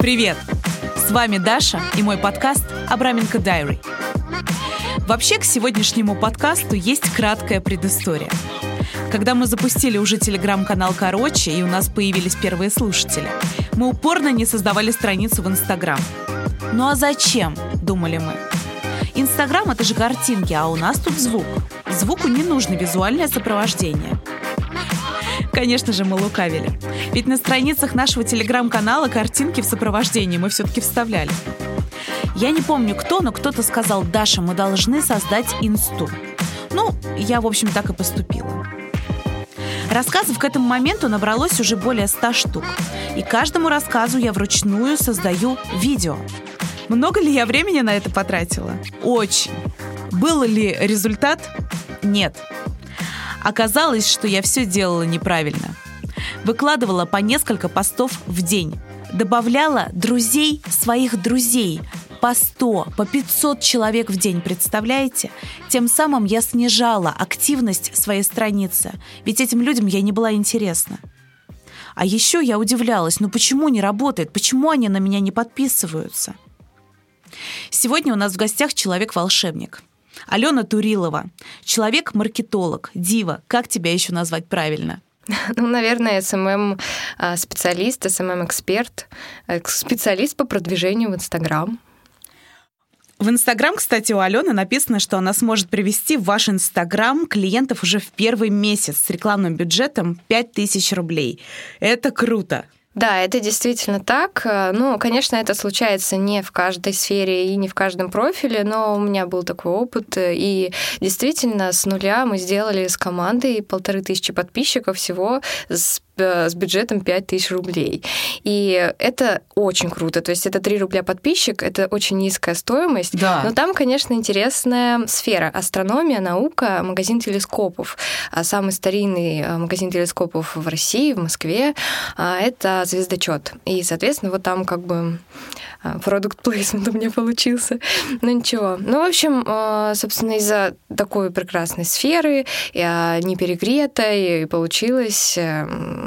Привет! С вами Даша и мой подкаст «Абраменко Дайри». Вообще, к сегодняшнему подкасту есть краткая предыстория. Когда мы запустили уже телеграм-канал «Короче» и у нас появились первые слушатели, мы упорно не создавали страницу в Инстаграм. Ну а зачем, думали мы. Инстаграм — это же картинки, а у нас тут звук. Звуку не нужно визуальное сопровождение. Конечно же, мы лукавили. Ведь на страницах нашего телеграм-канала картинки в сопровождении мы все-таки вставляли. Я не помню кто, но кто-то сказал, Даша, мы должны создать инсту. Ну, я, в общем, так и поступила. Рассказов к этому моменту набралось уже более ста штук. И каждому рассказу я вручную создаю видео. Много ли я времени на это потратила? Очень. Был ли результат? Нет. Оказалось, что я все делала неправильно. Выкладывала по несколько постов в день. Добавляла друзей своих друзей. По 100, по 500 человек в день, представляете? Тем самым я снижала активность своей страницы, ведь этим людям я не была интересна. А еще я удивлялась, ну почему не работает, почему они на меня не подписываются? Сегодня у нас в гостях человек-волшебник – Алена Турилова, человек-маркетолог, дива, как тебя еще назвать правильно? Ну, наверное, SMM-специалист, SMM-эксперт, специалист по продвижению в Инстаграм. В Инстаграм, кстати, у Алены написано, что она сможет привести в ваш Инстаграм клиентов уже в первый месяц с рекламным бюджетом 5000 рублей. Это круто. Да, это действительно так. Ну, конечно, это случается не в каждой сфере и не в каждом профиле, но у меня был такой опыт. И действительно, с нуля мы сделали с командой полторы тысячи подписчиков всего с с бюджетом 5000 рублей. И это очень круто. То есть это 3 рубля подписчик, это очень низкая стоимость. Да. Но там, конечно, интересная сфера. Астрономия, наука, магазин телескопов. А самый старинный э, магазин телескопов в России, в Москве, а, это звездочет. И, соответственно, вот там как бы продукт плейсмент у меня получился. Ну ничего. Ну, в общем, э, собственно, из-за такой прекрасной сферы, я не перегретой, и получилось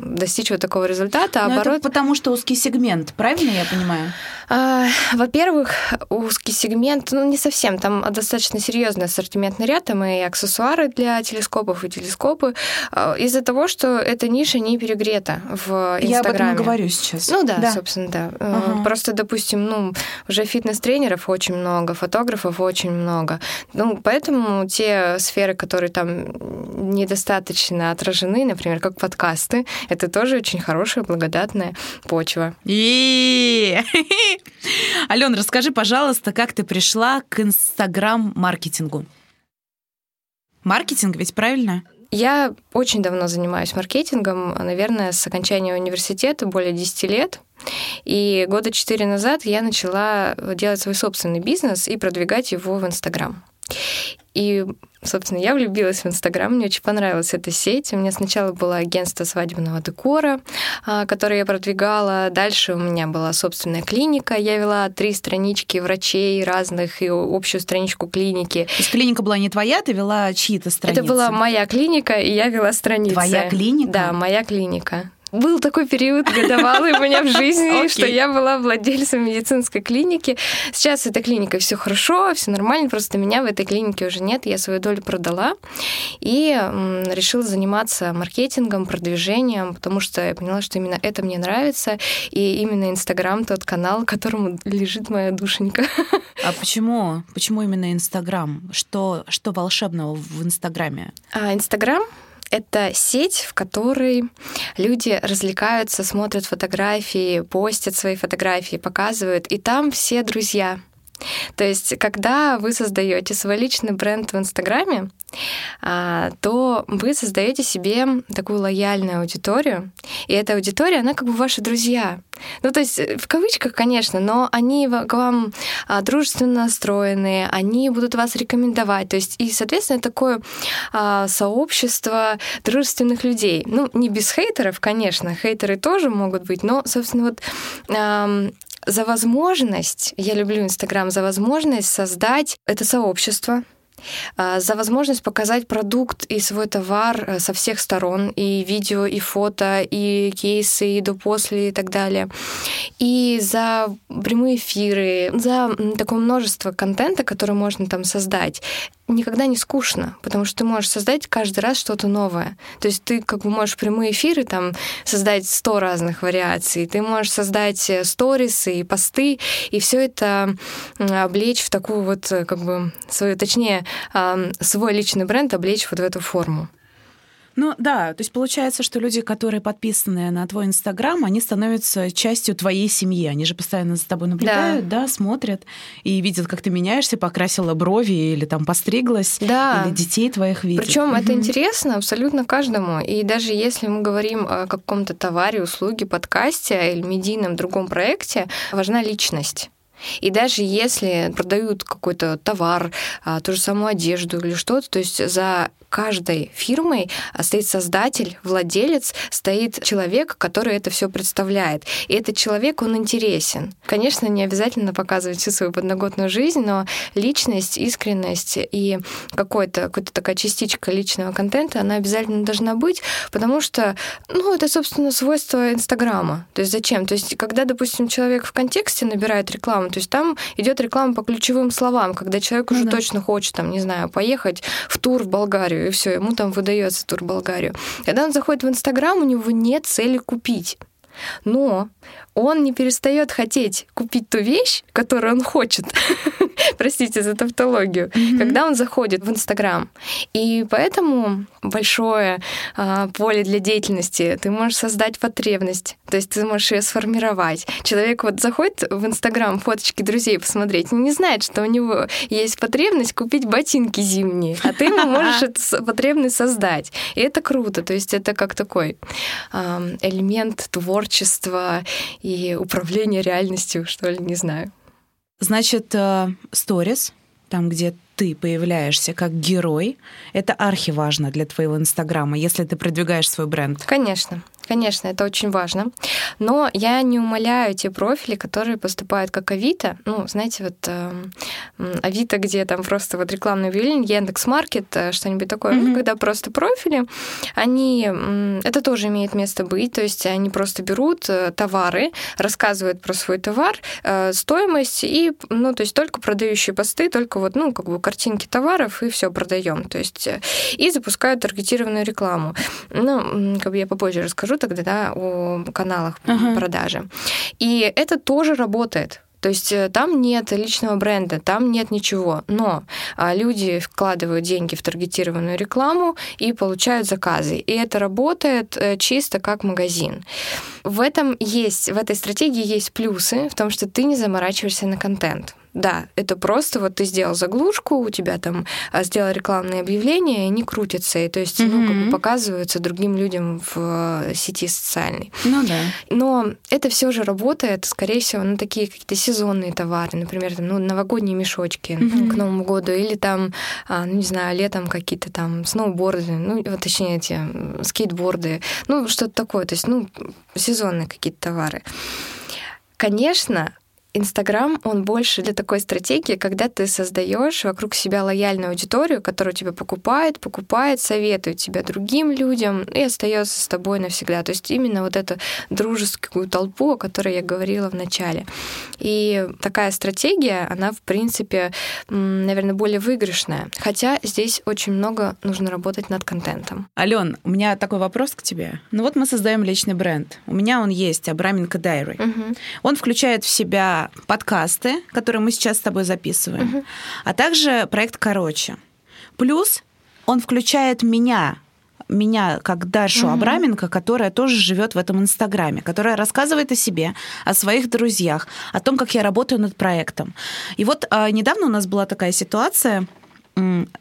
достичь вот такого результата. Но оборот... это потому что узкий сегмент, правильно я понимаю? А, во-первых, узкий сегмент, ну не совсем, там достаточно серьезный ассортиментный ряд, там и аксессуары для телескопов, и телескопы, а, из-за того, что эта ниша не перегрета в Инстаграме. Я об этом говорю сейчас. Ну да, да. собственно, да. Ага. Просто, допустим, ну, уже фитнес-тренеров очень много, фотографов очень много. Ну, поэтому те сферы, которые там недостаточно отражены, например, как подкасты, это тоже очень хорошая, благодатная почва. Алена, расскажи, пожалуйста, как ты пришла к инстаграм-маркетингу? Маркетинг ведь правильно? Я очень давно занимаюсь маркетингом, наверное, с окончания университета, более 10 лет. И года четыре назад я начала делать свой собственный бизнес и продвигать его в Инстаграм. И, собственно, я влюбилась в Инстаграм, мне очень понравилась эта сеть. У меня сначала было агентство свадебного декора, а, которое я продвигала. Дальше у меня была собственная клиника. Я вела три странички врачей разных и общую страничку клиники. То есть клиника была не твоя, ты вела чьи-то страницы? Это была моя клиника, и я вела страницы. Твоя клиника? Да, моя клиника был такой период годовалый у меня в жизни, что я была владельцем медицинской клиники. Сейчас эта клиника все хорошо, все нормально, просто меня в этой клинике уже нет, я свою долю продала и решила заниматься маркетингом, продвижением, потому что я поняла, что именно это мне нравится, и именно Инстаграм тот канал, которому лежит моя душенька. А почему? Почему именно Инстаграм? Что, что волшебного в Инстаграме? А, Инстаграм это сеть, в которой люди развлекаются, смотрят фотографии, постят свои фотографии, показывают, и там все друзья. То есть, когда вы создаете свой личный бренд в Инстаграме, а, то вы создаете себе такую лояльную аудиторию, и эта аудитория, она как бы ваши друзья. Ну, то есть, в кавычках, конечно, но они к вам а, дружественно настроены, они будут вас рекомендовать. То есть, и, соответственно, такое а, сообщество дружественных людей. Ну, не без хейтеров, конечно, хейтеры тоже могут быть, но, собственно, вот за возможность, я люблю Инстаграм, за возможность создать это сообщество, а, за возможность показать продукт и свой товар э, со всех сторон, и видео, и фото, и кейсы, и до-после, и так далее. И за прямые эфиры, за такое множество контента, который можно там создать никогда не скучно, потому что ты можешь создать каждый раз что-то новое. То есть ты как бы можешь прямые эфиры там создать сто разных вариаций, ты можешь создать э, сторисы и посты, и все это облечь в такую вот э, как бы свою, точнее, свой личный бренд облечь вот в эту форму. Ну да, то есть получается, что люди, которые подписаны на твой Инстаграм, они становятся частью твоей семьи. Они же постоянно за тобой наблюдают, да, да смотрят и видят, как ты меняешься, покрасила брови или там постриглась, да. или детей твоих видят. Причем угу. это интересно абсолютно каждому. И даже если мы говорим о каком-то товаре, услуге, подкасте или медийном другом проекте, важна личность. И даже если продают какой-то товар, а, ту же самую одежду или что-то, то есть за каждой фирмой стоит создатель, владелец, стоит человек, который это все представляет. И этот человек, он интересен. Конечно, не обязательно показывать всю свою подноготную жизнь, но личность, искренность и какой-то, какая-то такая частичка личного контента, она обязательно должна быть, потому что, ну, это, собственно, свойство Инстаграма. То есть зачем? То есть когда, допустим, человек в контексте набирает рекламу, то есть там идет реклама по ключевым словам, когда человек ну, уже да. точно хочет, там, не знаю, поехать в тур в Болгарию, и все, ему там выдается тур Болгарию. Когда он заходит в Инстаграм, у него нет цели купить. Но он не перестает хотеть купить ту вещь, которую он хочет. Простите за тавтологию. Mm-hmm. Когда он заходит в Инстаграм. И поэтому большое а, поле для деятельности. Ты можешь создать потребность. То есть ты можешь ее сформировать. Человек вот заходит в Инстаграм фоточки друзей посмотреть, не знает, что у него есть потребность купить ботинки зимние, а ты ему можешь эту потребность создать. И это круто. То есть это как такой элемент творчества и управление реальностью, что ли, не знаю. Значит, э, сторис, там, где ты появляешься как герой, это архиважно для твоего Инстаграма, если ты продвигаешь свой бренд. Конечно. Конечно, это очень важно. Но я не умоляю те профили, которые поступают как Авито. Ну, знаете, вот э, Авито, где там просто вот рекламный объявление, Яндекс.Маркет, э, что-нибудь такое. Mm-hmm. Когда просто профили, они... Это тоже имеет место быть. То есть они просто берут э, товары, рассказывают про свой товар, э, стоимость и, ну, то есть только продающие посты, только вот, ну, как бы картинки товаров и все продаем. То есть э, и запускают таргетированную рекламу. Ну, как бы я попозже расскажу тогда да, о каналах uh-huh. продажи. И это тоже работает. То есть э, там нет личного бренда, там нет ничего. Но а, люди вкладывают деньги в таргетированную рекламу и получают заказы. И это работает э, чисто как магазин. В этом есть, в этой стратегии есть плюсы в том, что ты не заморачиваешься на контент. Да, это просто вот ты сделал заглушку, у тебя там а, сделал рекламные объявления, и они крутятся, и то есть mm-hmm. ну, как бы показываются другим людям в э, сети социальной. Ну да. Но это все же работает, скорее всего, на такие какие-то сезонные товары, например, там, ну, новогодние мешочки mm-hmm. к Новому году, или там, а, ну не знаю, летом какие-то там сноуборды, ну, точнее, эти скейтборды, ну, что-то такое, то есть, ну, сезонные какие-то товары. Конечно, Инстаграм, он больше для такой стратегии, когда ты создаешь вокруг себя лояльную аудиторию, которая тебя покупает, покупает, советует тебя другим людям и остается с тобой навсегда. То есть именно вот эту дружескую толпу, о которой я говорила в начале. И такая стратегия, она, в принципе, наверное, более выигрышная. Хотя здесь очень много нужно работать над контентом. Ален, у меня такой вопрос к тебе. Ну вот мы создаем личный бренд. У меня он есть, Абраменко Дайри. Угу. Он включает в себя подкасты, которые мы сейчас с тобой записываем, угу. а также проект «Короче». Плюс он включает меня, меня как Дашу угу. Абраменко, которая тоже живет в этом Инстаграме, которая рассказывает о себе, о своих друзьях, о том, как я работаю над проектом. И вот а, недавно у нас была такая ситуация,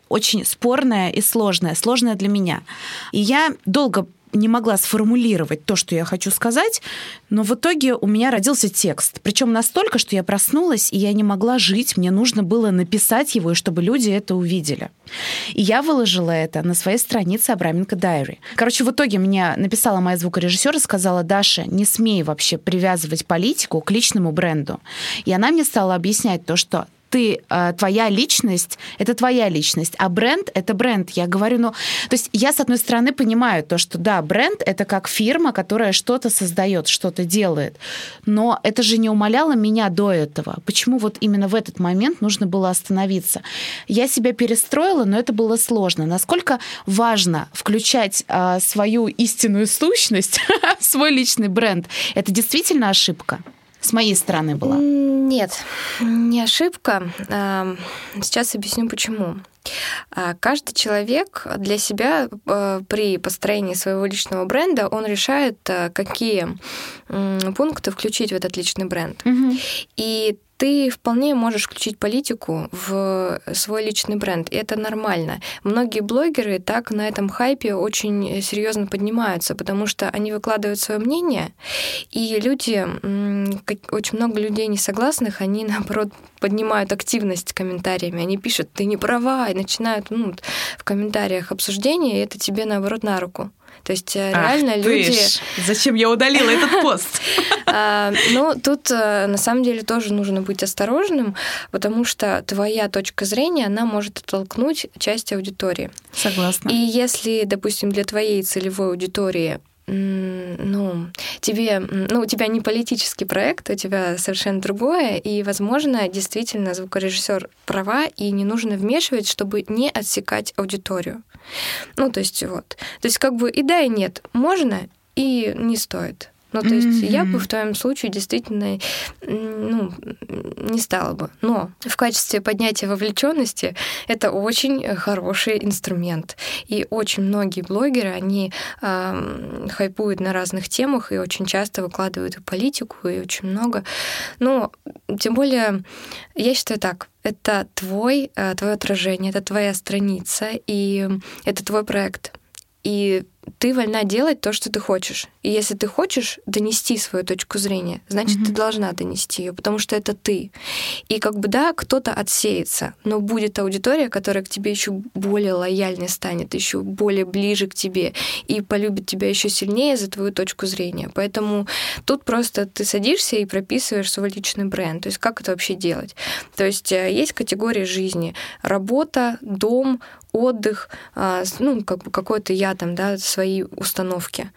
очень спорная и сложная, сложная для меня. И я долго не могла сформулировать то, что я хочу сказать, но в итоге у меня родился текст. Причем настолько, что я проснулась, и я не могла жить, мне нужно было написать его, и чтобы люди это увидели. И я выложила это на своей странице Абраменко Дайри. Короче, в итоге мне написала моя звукорежиссер и сказала, Даша, не смей вообще привязывать политику к личному бренду. И она мне стала объяснять то, что ты, э, твоя личность — это твоя личность, а бренд — это бренд. Я говорю, ну, то есть я, с одной стороны, понимаю то, что да, бренд — это как фирма, которая что-то создает, что-то делает, но это же не умаляло меня до этого. Почему вот именно в этот момент нужно было остановиться? Я себя перестроила, но это было сложно. Насколько важно включать э, свою истинную сущность свой личный бренд? Это действительно ошибка? С моей стороны была? Нет, не ошибка. Сейчас объясню почему. А, каждый человек для себя э, при построении своего личного бренда он решает, какие пункты включить в этот личный бренд. Угу. И ты вполне можешь включить политику в свой личный бренд, и это нормально. Многие блогеры так на этом хайпе очень серьезно поднимаются, потому что они выкладывают свое мнение, и люди, очень много людей несогласных, они наоборот поднимают активность комментариями, они пишут, ты не права, и начинают ну, в комментариях обсуждения, и это тебе наоборот на руку. То есть э, Ах реально люди... Ж. Зачем я удалила этот пост? А, ну, тут э, на самом деле тоже нужно быть осторожным, потому что твоя точка зрения, она может оттолкнуть часть аудитории. Согласна. И если, допустим, для твоей целевой аудитории ну, тебе, ну, у тебя не политический проект, у тебя совершенно другое, и, возможно, действительно звукорежиссер права, и не нужно вмешивать, чтобы не отсекать аудиторию. Ну, то есть вот. То есть как бы и да, и нет. Можно, и не стоит. Ну, то есть mm-hmm. я бы в твоем случае действительно ну, не стала бы. Но в качестве поднятия вовлеченности это очень хороший инструмент. И очень многие блогеры, они э, хайпуют на разных темах и очень часто выкладывают и политику, и очень много. Но тем более, я считаю так, это твой, э, твое отражение, это твоя страница, и это твой проект. И ты вольна делать то, что ты хочешь. И если ты хочешь донести свою точку зрения, значит, mm-hmm. ты должна донести ее, потому что это ты. И как бы да, кто-то отсеется, но будет аудитория, которая к тебе еще более лояльной станет, еще более ближе к тебе и полюбит тебя еще сильнее за твою точку зрения. Поэтому тут просто ты садишься и прописываешь свой личный бренд. То есть как это вообще делать? То есть э, есть категории жизни: работа, дом, отдых, а, ну, как бы какой-то я там, да, свои установки.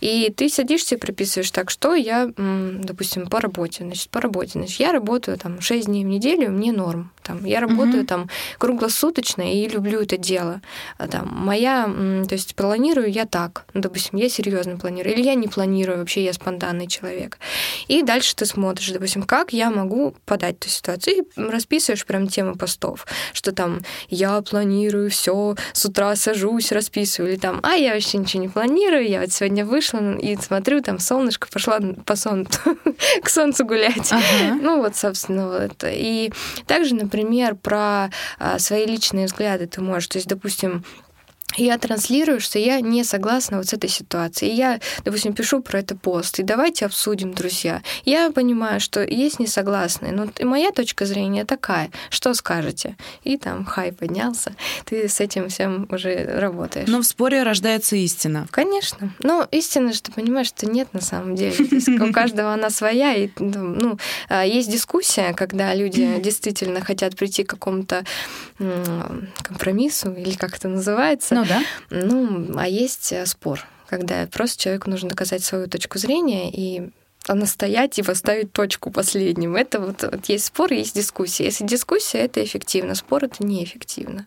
И ты садишься и прописываешь так, что я, допустим, по работе. Значит, по работе. Значит, я работаю там 6 дней в неделю, мне норм. Там, я работаю угу. там круглосуточно и люблю это дело. А, там, моя, то есть планирую я так. Ну, допустим, я серьезно планирую. Или я не планирую, вообще я спонтанный человек. И дальше ты смотришь, допустим, как я могу подать эту ситуацию. И расписываешь прям темы постов, что там я планирую все, с утра сажусь, расписываю. Или там, а я вообще ничего не планирую, я вот сегодня вышла и смотрю, там солнышко, пошла по сон к солнцу гулять. Ага. Ну вот, собственно, вот. И также, например, например, про а, свои личные взгляды ты можешь. То есть, допустим, я транслирую, что я не согласна вот с этой ситуацией. Я, допустим, пишу про это пост, и давайте обсудим, друзья. Я понимаю, что есть несогласные, но моя точка зрения такая. Что скажете? И там хай поднялся. Ты с этим всем уже работаешь. Но в споре рождается истина. Конечно. Но истина ты понимаешь, что нет на самом деле. у каждого она своя. И, ну, а, есть дискуссия, когда люди действительно хотят прийти к какому-то компромиссу, или как это называется. Ну да. Ну, а есть э, спор, когда просто человеку нужно доказать свою точку зрения и настоять и поставить точку последним. Это вот, вот есть спор, есть дискуссия. Если дискуссия, это эффективно, спор это неэффективно.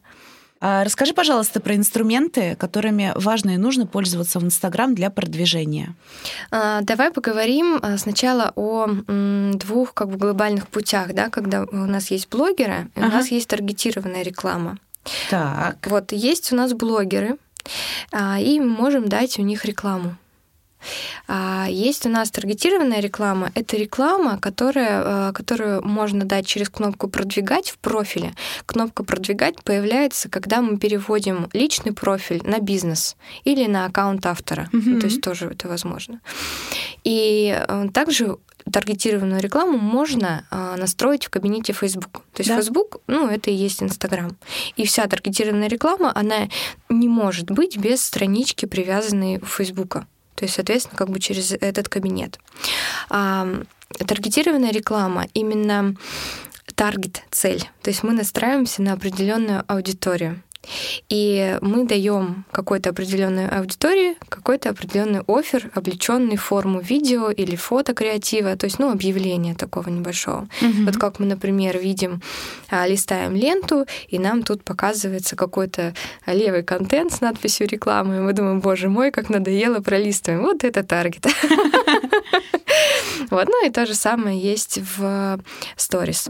А расскажи, пожалуйста, про инструменты, которыми важно и нужно пользоваться в Инстаграм для продвижения. А, давай поговорим а, сначала о двух как бы глобальных путях, да, когда у нас есть блогеры, и ага. у нас есть таргетированная реклама. Так. Вот есть у нас блогеры, и мы можем дать у них рекламу. А, есть у нас таргетированная реклама. Это реклама, которая, э, которую можно дать через кнопку «Продвигать» в профиле. Кнопка «Продвигать» появляется, когда мы переводим личный профиль на бизнес или на аккаунт автора. Mm-hmm. То есть тоже это возможно. И э, также таргетированную рекламу можно э, настроить в кабинете Facebook. То есть да. Facebook, ну, это и есть Instagram. И вся таргетированная реклама, она не может быть без странички, привязанной в Facebook. То есть, соответственно, как бы через этот кабинет. А, таргетированная реклама именно таргет, цель. То есть мы настраиваемся на определенную аудиторию. И мы даем какой-то определенной аудитории какой-то определенный офер, облеченный в форму видео или фото креатива, то есть, ну, объявление такого небольшого. Mm-hmm. Вот как мы, например, видим, а, листаем ленту, и нам тут показывается какой-то левый контент с надписью рекламы, и мы думаем, боже мой, как надоело, пролистываем. Вот это таргет. Вот, ну и то же самое есть в сторис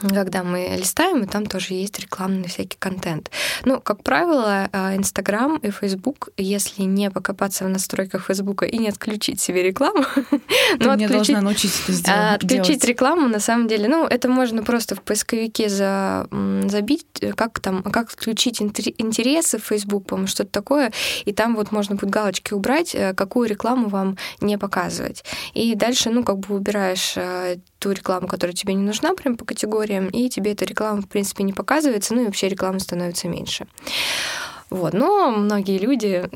когда мы листаем, и там тоже есть рекламный всякий контент. Ну, как правило, а, Инстаграм и Фейсбук, если не покопаться в настройках Фейсбука и не отключить себе рекламу, ну, мне должна научить это сделать. А, отключить рекламу, на самом деле, ну, это можно просто в поисковике за, забить, как там, как отключить интересы в Facebook, по-моему, что-то такое, и там вот можно будет галочки убрать, э, какую рекламу вам не показывать. И дальше, ну, как бы убираешь э, ту рекламу, которая тебе не нужна, прям по категориям, и тебе эта реклама, в принципе, не показывается, ну и вообще реклама становится меньше. Вот. Но многие люди,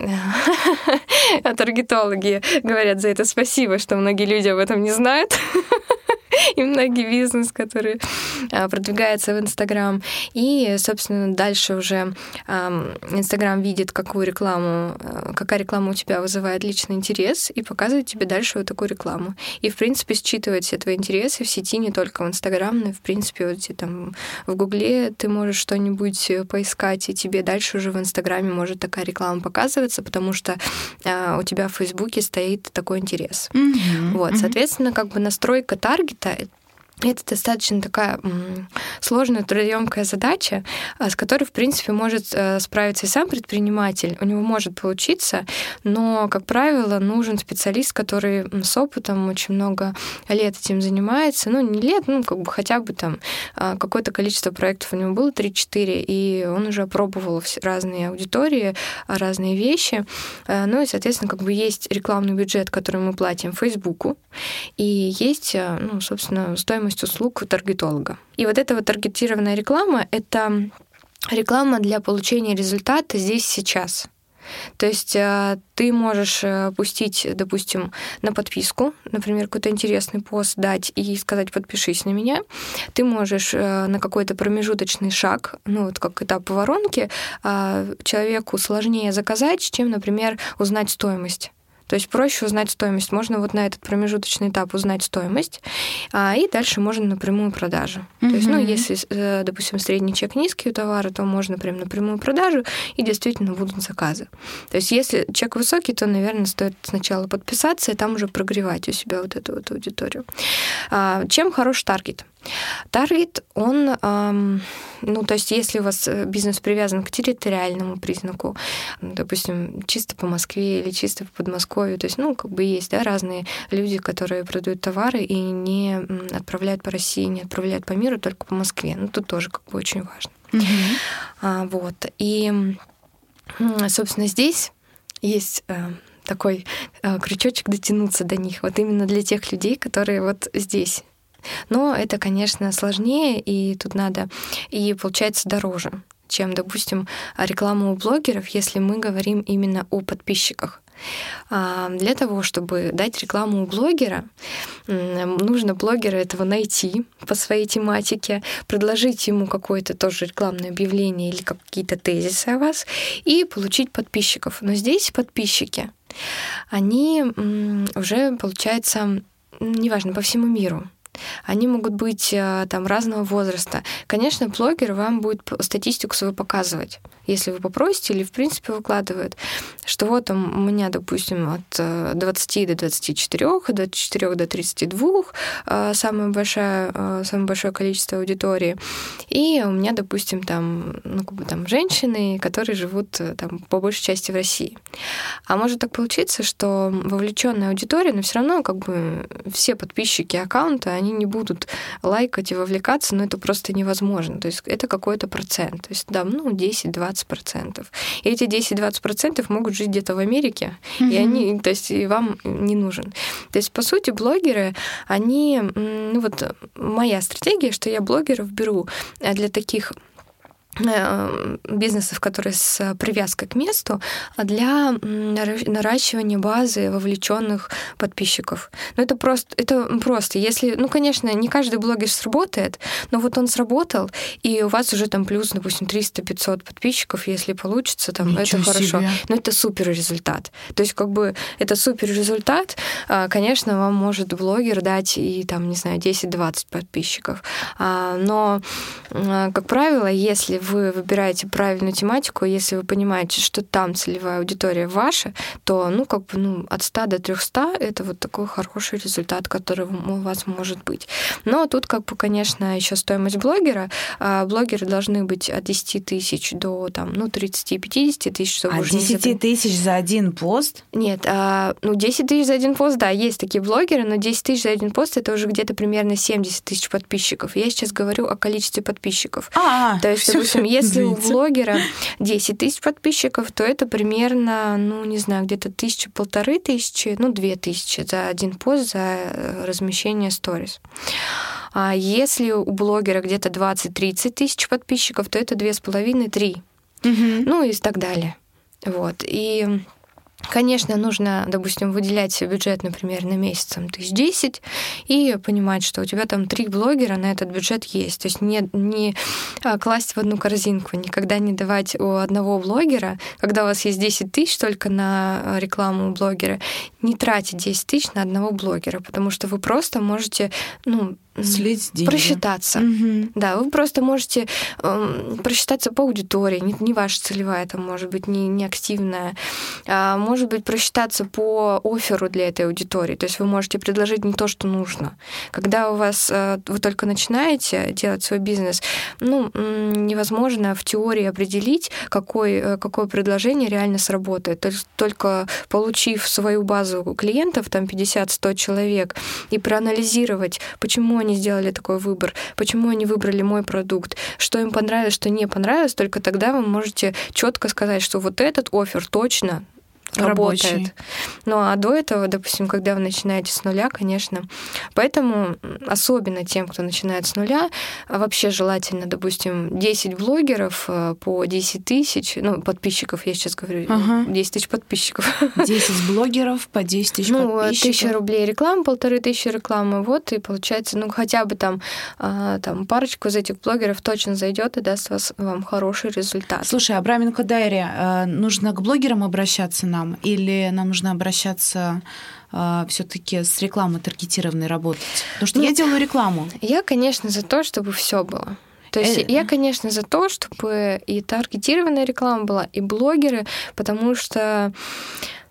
таргетологи, говорят за это спасибо, что многие люди об этом не знают. и многие бизнес, который а, продвигается в Инстаграм. И, собственно, дальше уже Инстаграм видит, какую рекламу, а, какая реклама у тебя вызывает личный интерес, и показывает тебе дальше вот такую рекламу. И, в принципе, считывает все твои интересы в сети, не только в Инстаграм, но и, в принципе, вот там в Гугле ты можешь что-нибудь поискать, и тебе дальше уже в Инстаграме может такая реклама показываться, потому что а, у тебя в Фейсбуке стоит такой интерес. Mm-hmm. Вот, mm-hmm. соответственно, как бы настройка таргета tai это достаточно такая сложная, трудоемкая задача, а, с которой, в принципе, может э, справиться и сам предприниматель. У него может получиться, но, как правило, нужен специалист, который с опытом очень много лет этим занимается. Ну, не лет, ну, как бы хотя бы там а, какое-то количество проектов у него было 3-4, и он уже опробовал разные аудитории, разные вещи. Э, ну и, соответственно, как бы есть рекламный бюджет, который мы платим Фейсбуку, и есть, э, ну, собственно, стоимость стоимость услуг таргетолога. И вот эта вот таргетированная реклама — это реклама для получения результата здесь сейчас. То есть э, ты можешь э, пустить, допустим, на подписку, например, какой-то интересный пост дать и сказать «подпишись на меня». Ты можешь э, на какой-то промежуточный шаг, ну вот как этап воронки, человеку сложнее заказать, чем, например, узнать стоимость. То есть проще узнать стоимость. Можно вот на этот промежуточный этап узнать стоимость, а, и дальше можно напрямую продажу. Mm-hmm. То есть, ну, если, э, допустим, средний чек низкий у товара, то можно прям напрямую продажу, и действительно будут заказы. То есть, если чек высокий, то, наверное, стоит сначала подписаться и там уже прогревать у себя вот эту вот аудиторию. А, чем хорош таргет? Таргет, он, ну, то есть если у вас э, бизнес привязан к территориальному признаку, допустим, чисто по Москве или чисто по Подмосковью, то есть, ну, как бы есть, да, разные люди, которые продают товары и не отправляют по России, не отправляют по миру, только по Москве. Ну, тут тоже как бы очень важно. Mm-hmm. А, вот. И, собственно, здесь есть э, такой э, крючочек дотянуться до них. Вот именно для тех людей, которые вот здесь но это, конечно, сложнее, и тут надо, и получается дороже чем, допустим, реклама у блогеров, если мы говорим именно о подписчиках. А, для того, чтобы дать рекламу у блогера, нужно блогера этого найти по своей тематике, предложить ему какое-то тоже рекламное объявление или какие-то тезисы о вас и получить подписчиков. Но здесь подписчики, они уже, получается, неважно, по всему миру. Они могут быть э, там разного возраста. Конечно, блогер вам будет статистику свою показывать если вы попросите, или в принципе выкладывают, что вот там у меня, допустим, от 20 э, до 24, от 24 до 32 э, самое большое, э, самое большое количество аудитории. И у меня, допустим, там, ну, как бы там женщины, которые живут там по большей части в России. А может так получиться, что вовлеченная аудитория, но все равно как бы все подписчики аккаунта, они не будут лайкать и вовлекаться, но это просто невозможно. То есть это какой-то процент. То есть, да, ну, 10-20 20%. И эти 10-20% могут жить где-то в Америке, mm-hmm. и они, то есть и вам не нужен. То есть, по сути, блогеры, они, ну вот моя стратегия, что я блогеров беру для таких бизнесов, которые с привязкой к месту, а для наращивания базы вовлеченных подписчиков. Ну, это просто, это просто. Если, ну, конечно, не каждый блогер сработает, но вот он сработал, и у вас уже там плюс, допустим, 300-500 подписчиков, если получится, там, Ничего это хорошо. Себе. Но это супер результат. То есть, как бы, это супер результат. А, конечно, вам может блогер дать и, там, не знаю, 10-20 подписчиков. А, но, как правило, если вы выбираете правильную тематику, если вы понимаете, что там целевая аудитория ваша, то, ну, как бы, ну, от 100 до 300 — это вот такой хороший результат, который у вас может быть. Но тут, как бы, конечно, еще стоимость блогера. А блогеры должны быть от 10 тысяч до, там, ну, 30-50 тысяч. Чтобы а 10 тысяч за один пост? Нет, а, ну, 10 тысяч за один пост, да, есть такие блогеры, но 10 тысяч за один пост — это уже где-то примерно 70 тысяч подписчиков. Я сейчас говорю о количестве подписчиков. А, То есть, допустим, если у блогера 10 тысяч подписчиков, то это примерно, ну, не знаю, где-то тысяча, полторы тысячи, ну, две тысячи за один пост за э, размещение сторис. А если у блогера где-то 20-30 тысяч подписчиков, то это две с половиной, три. Угу. Ну и так далее. Вот. И Конечно, нужно, допустим, выделять бюджет, например, на месяц тысяч десять, и понимать, что у тебя там три блогера на этот бюджет есть. То есть не, не а, класть в одну корзинку, никогда не давать у одного блогера, когда у вас есть 10 тысяч только на рекламу блогера, не тратить 10 тысяч на одного блогера, потому что вы просто можете ну, слить деньги. Просчитаться. Угу. Да, вы просто можете э, просчитаться по аудитории, не, не ваша целевая, там может быть не, не активная, а может быть просчитаться по оферу для этой аудитории. То есть вы можете предложить не то, что нужно. Когда у вас э, вы только начинаете делать свой бизнес, ну, невозможно в теории определить, какой, э, какое предложение реально сработает. То есть только получив свою базу клиентов, там 50-100 человек, и проанализировать, почему они сделали такой выбор, почему они выбрали мой продукт, что им понравилось, что не понравилось, только тогда вы можете четко сказать, что вот этот офер точно Рабочий. работает. Ну а до этого, допустим, когда вы начинаете с нуля, конечно. Поэтому особенно тем, кто начинает с нуля, вообще желательно, допустим, 10 блогеров э, по 10 тысяч, ну, подписчиков, я сейчас говорю, ага. 10 тысяч подписчиков. 10 блогеров по 10 тысяч ну, подписчиков. Ну, тысяча рублей рекламы, полторы тысячи рекламы, вот, и получается, ну, хотя бы там, а, там парочку из этих блогеров точно зайдет и даст вас, вам хороший результат. Слушай, Абраменко Дайри, э, нужно к блогерам обращаться на нам, или нам нужно обращаться э, все-таки с рекламой таргетированной работать? Потому что ну, я делаю рекламу. Я, конечно, за то, чтобы все было. То есть э... я, конечно, за то, чтобы и таргетированная реклама была, и блогеры, потому что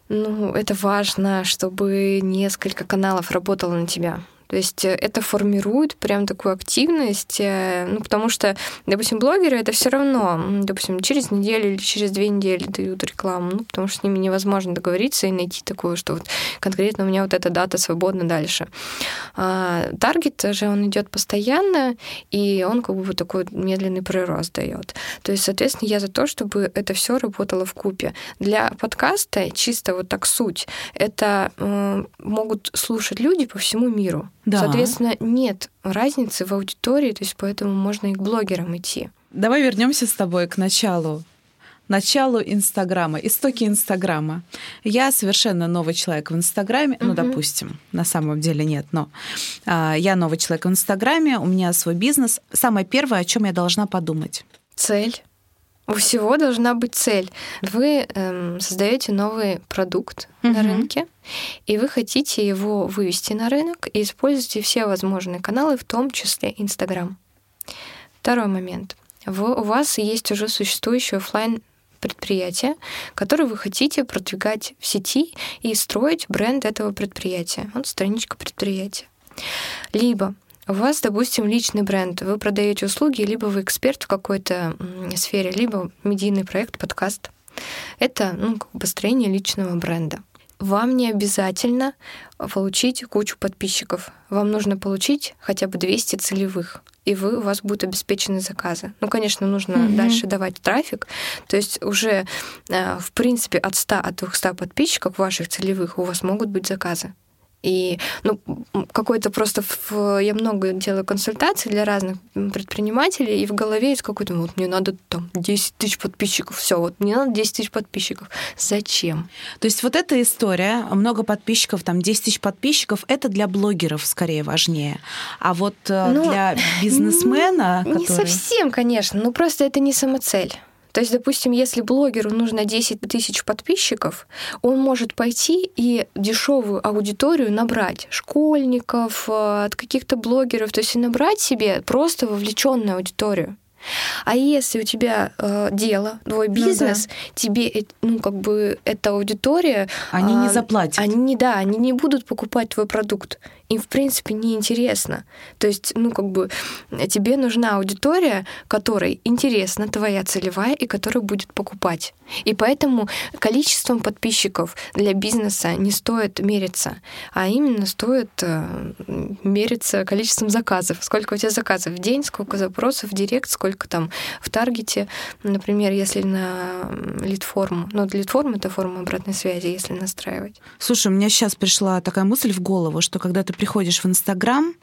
ну, это важно, чтобы несколько каналов работало на тебя. То есть э, это формирует прям такую активность, э, ну, потому что, допустим, блогеры это все равно, допустим, через неделю или через две недели дают рекламу, ну, потому что с ними невозможно договориться и найти такую, что вот конкретно у меня вот эта дата свободна дальше. А таргет же он идет постоянно, и он как бы вот такой медленный прирост дает. То есть, соответственно, я за то, чтобы это все работало в купе. Для подкаста чисто вот так суть. Это э, могут слушать люди по всему миру. Да. Соответственно, нет разницы в аудитории, то есть поэтому можно и к блогерам идти. Давай вернемся с тобой к началу началу Инстаграма, истоки Инстаграма. Я совершенно новый человек в Инстаграме, угу. ну, допустим, на самом деле нет, но а, я новый человек в Инстаграме, у меня свой бизнес. Самое первое, о чем я должна подумать. Цель. У всего должна быть цель. Вы эм, создаете новый продукт угу. на рынке, и вы хотите его вывести на рынок и используете все возможные каналы, в том числе Инстаграм. Второй момент. Вы, у вас есть уже существующий офлайн предприятие, которое вы хотите продвигать в сети и строить бренд этого предприятия. Вот страничка предприятия. Либо у вас, допустим, личный бренд, вы продаете услуги, либо вы эксперт в какой-то сфере, либо медийный проект, подкаст. Это ну, построение личного бренда. Вам не обязательно получить кучу подписчиков. Вам нужно получить хотя бы 200 целевых и вы, у вас будут обеспечены заказы. Ну, конечно, нужно mm-hmm. дальше давать трафик. То есть уже, э, в принципе, от 100, от 200 подписчиков ваших целевых у вас могут быть заказы. И ну, какой-то просто... В... Я много делаю консультаций для разных предпринимателей, и в голове есть какой-то, вот мне надо там 10 тысяч подписчиков, все, вот мне надо 10 тысяч подписчиков. Зачем? То есть вот эта история, много подписчиков, там 10 тысяч подписчиков, это для блогеров скорее важнее. А вот э, ну, для бизнесмена... Не который... совсем, конечно, ну просто это не самоцель. То есть, допустим, если блогеру нужно 10 тысяч подписчиков, он может пойти и дешевую аудиторию набрать школьников, э, от каких-то блогеров, то есть набрать себе просто вовлеченную аудиторию. А если у тебя э, дело, твой бизнес, ну, да. тебе, ну, как бы, эта аудитория... Они э, не заплатят. Они не, да, они не будут покупать твой продукт им, в принципе, не интересно. То есть, ну, как бы, тебе нужна аудитория, которой интересна твоя целевая и которая будет покупать. И поэтому количеством подписчиков для бизнеса не стоит мериться, а именно стоит э, мериться количеством заказов. Сколько у тебя заказов в день, сколько запросов в директ, сколько там в таргете. Например, если на лид-форму. Ну, лид-форма — это форма обратной связи, если настраивать. Слушай, у меня сейчас пришла такая мысль в голову, что когда ты приходишь в Инстаграм,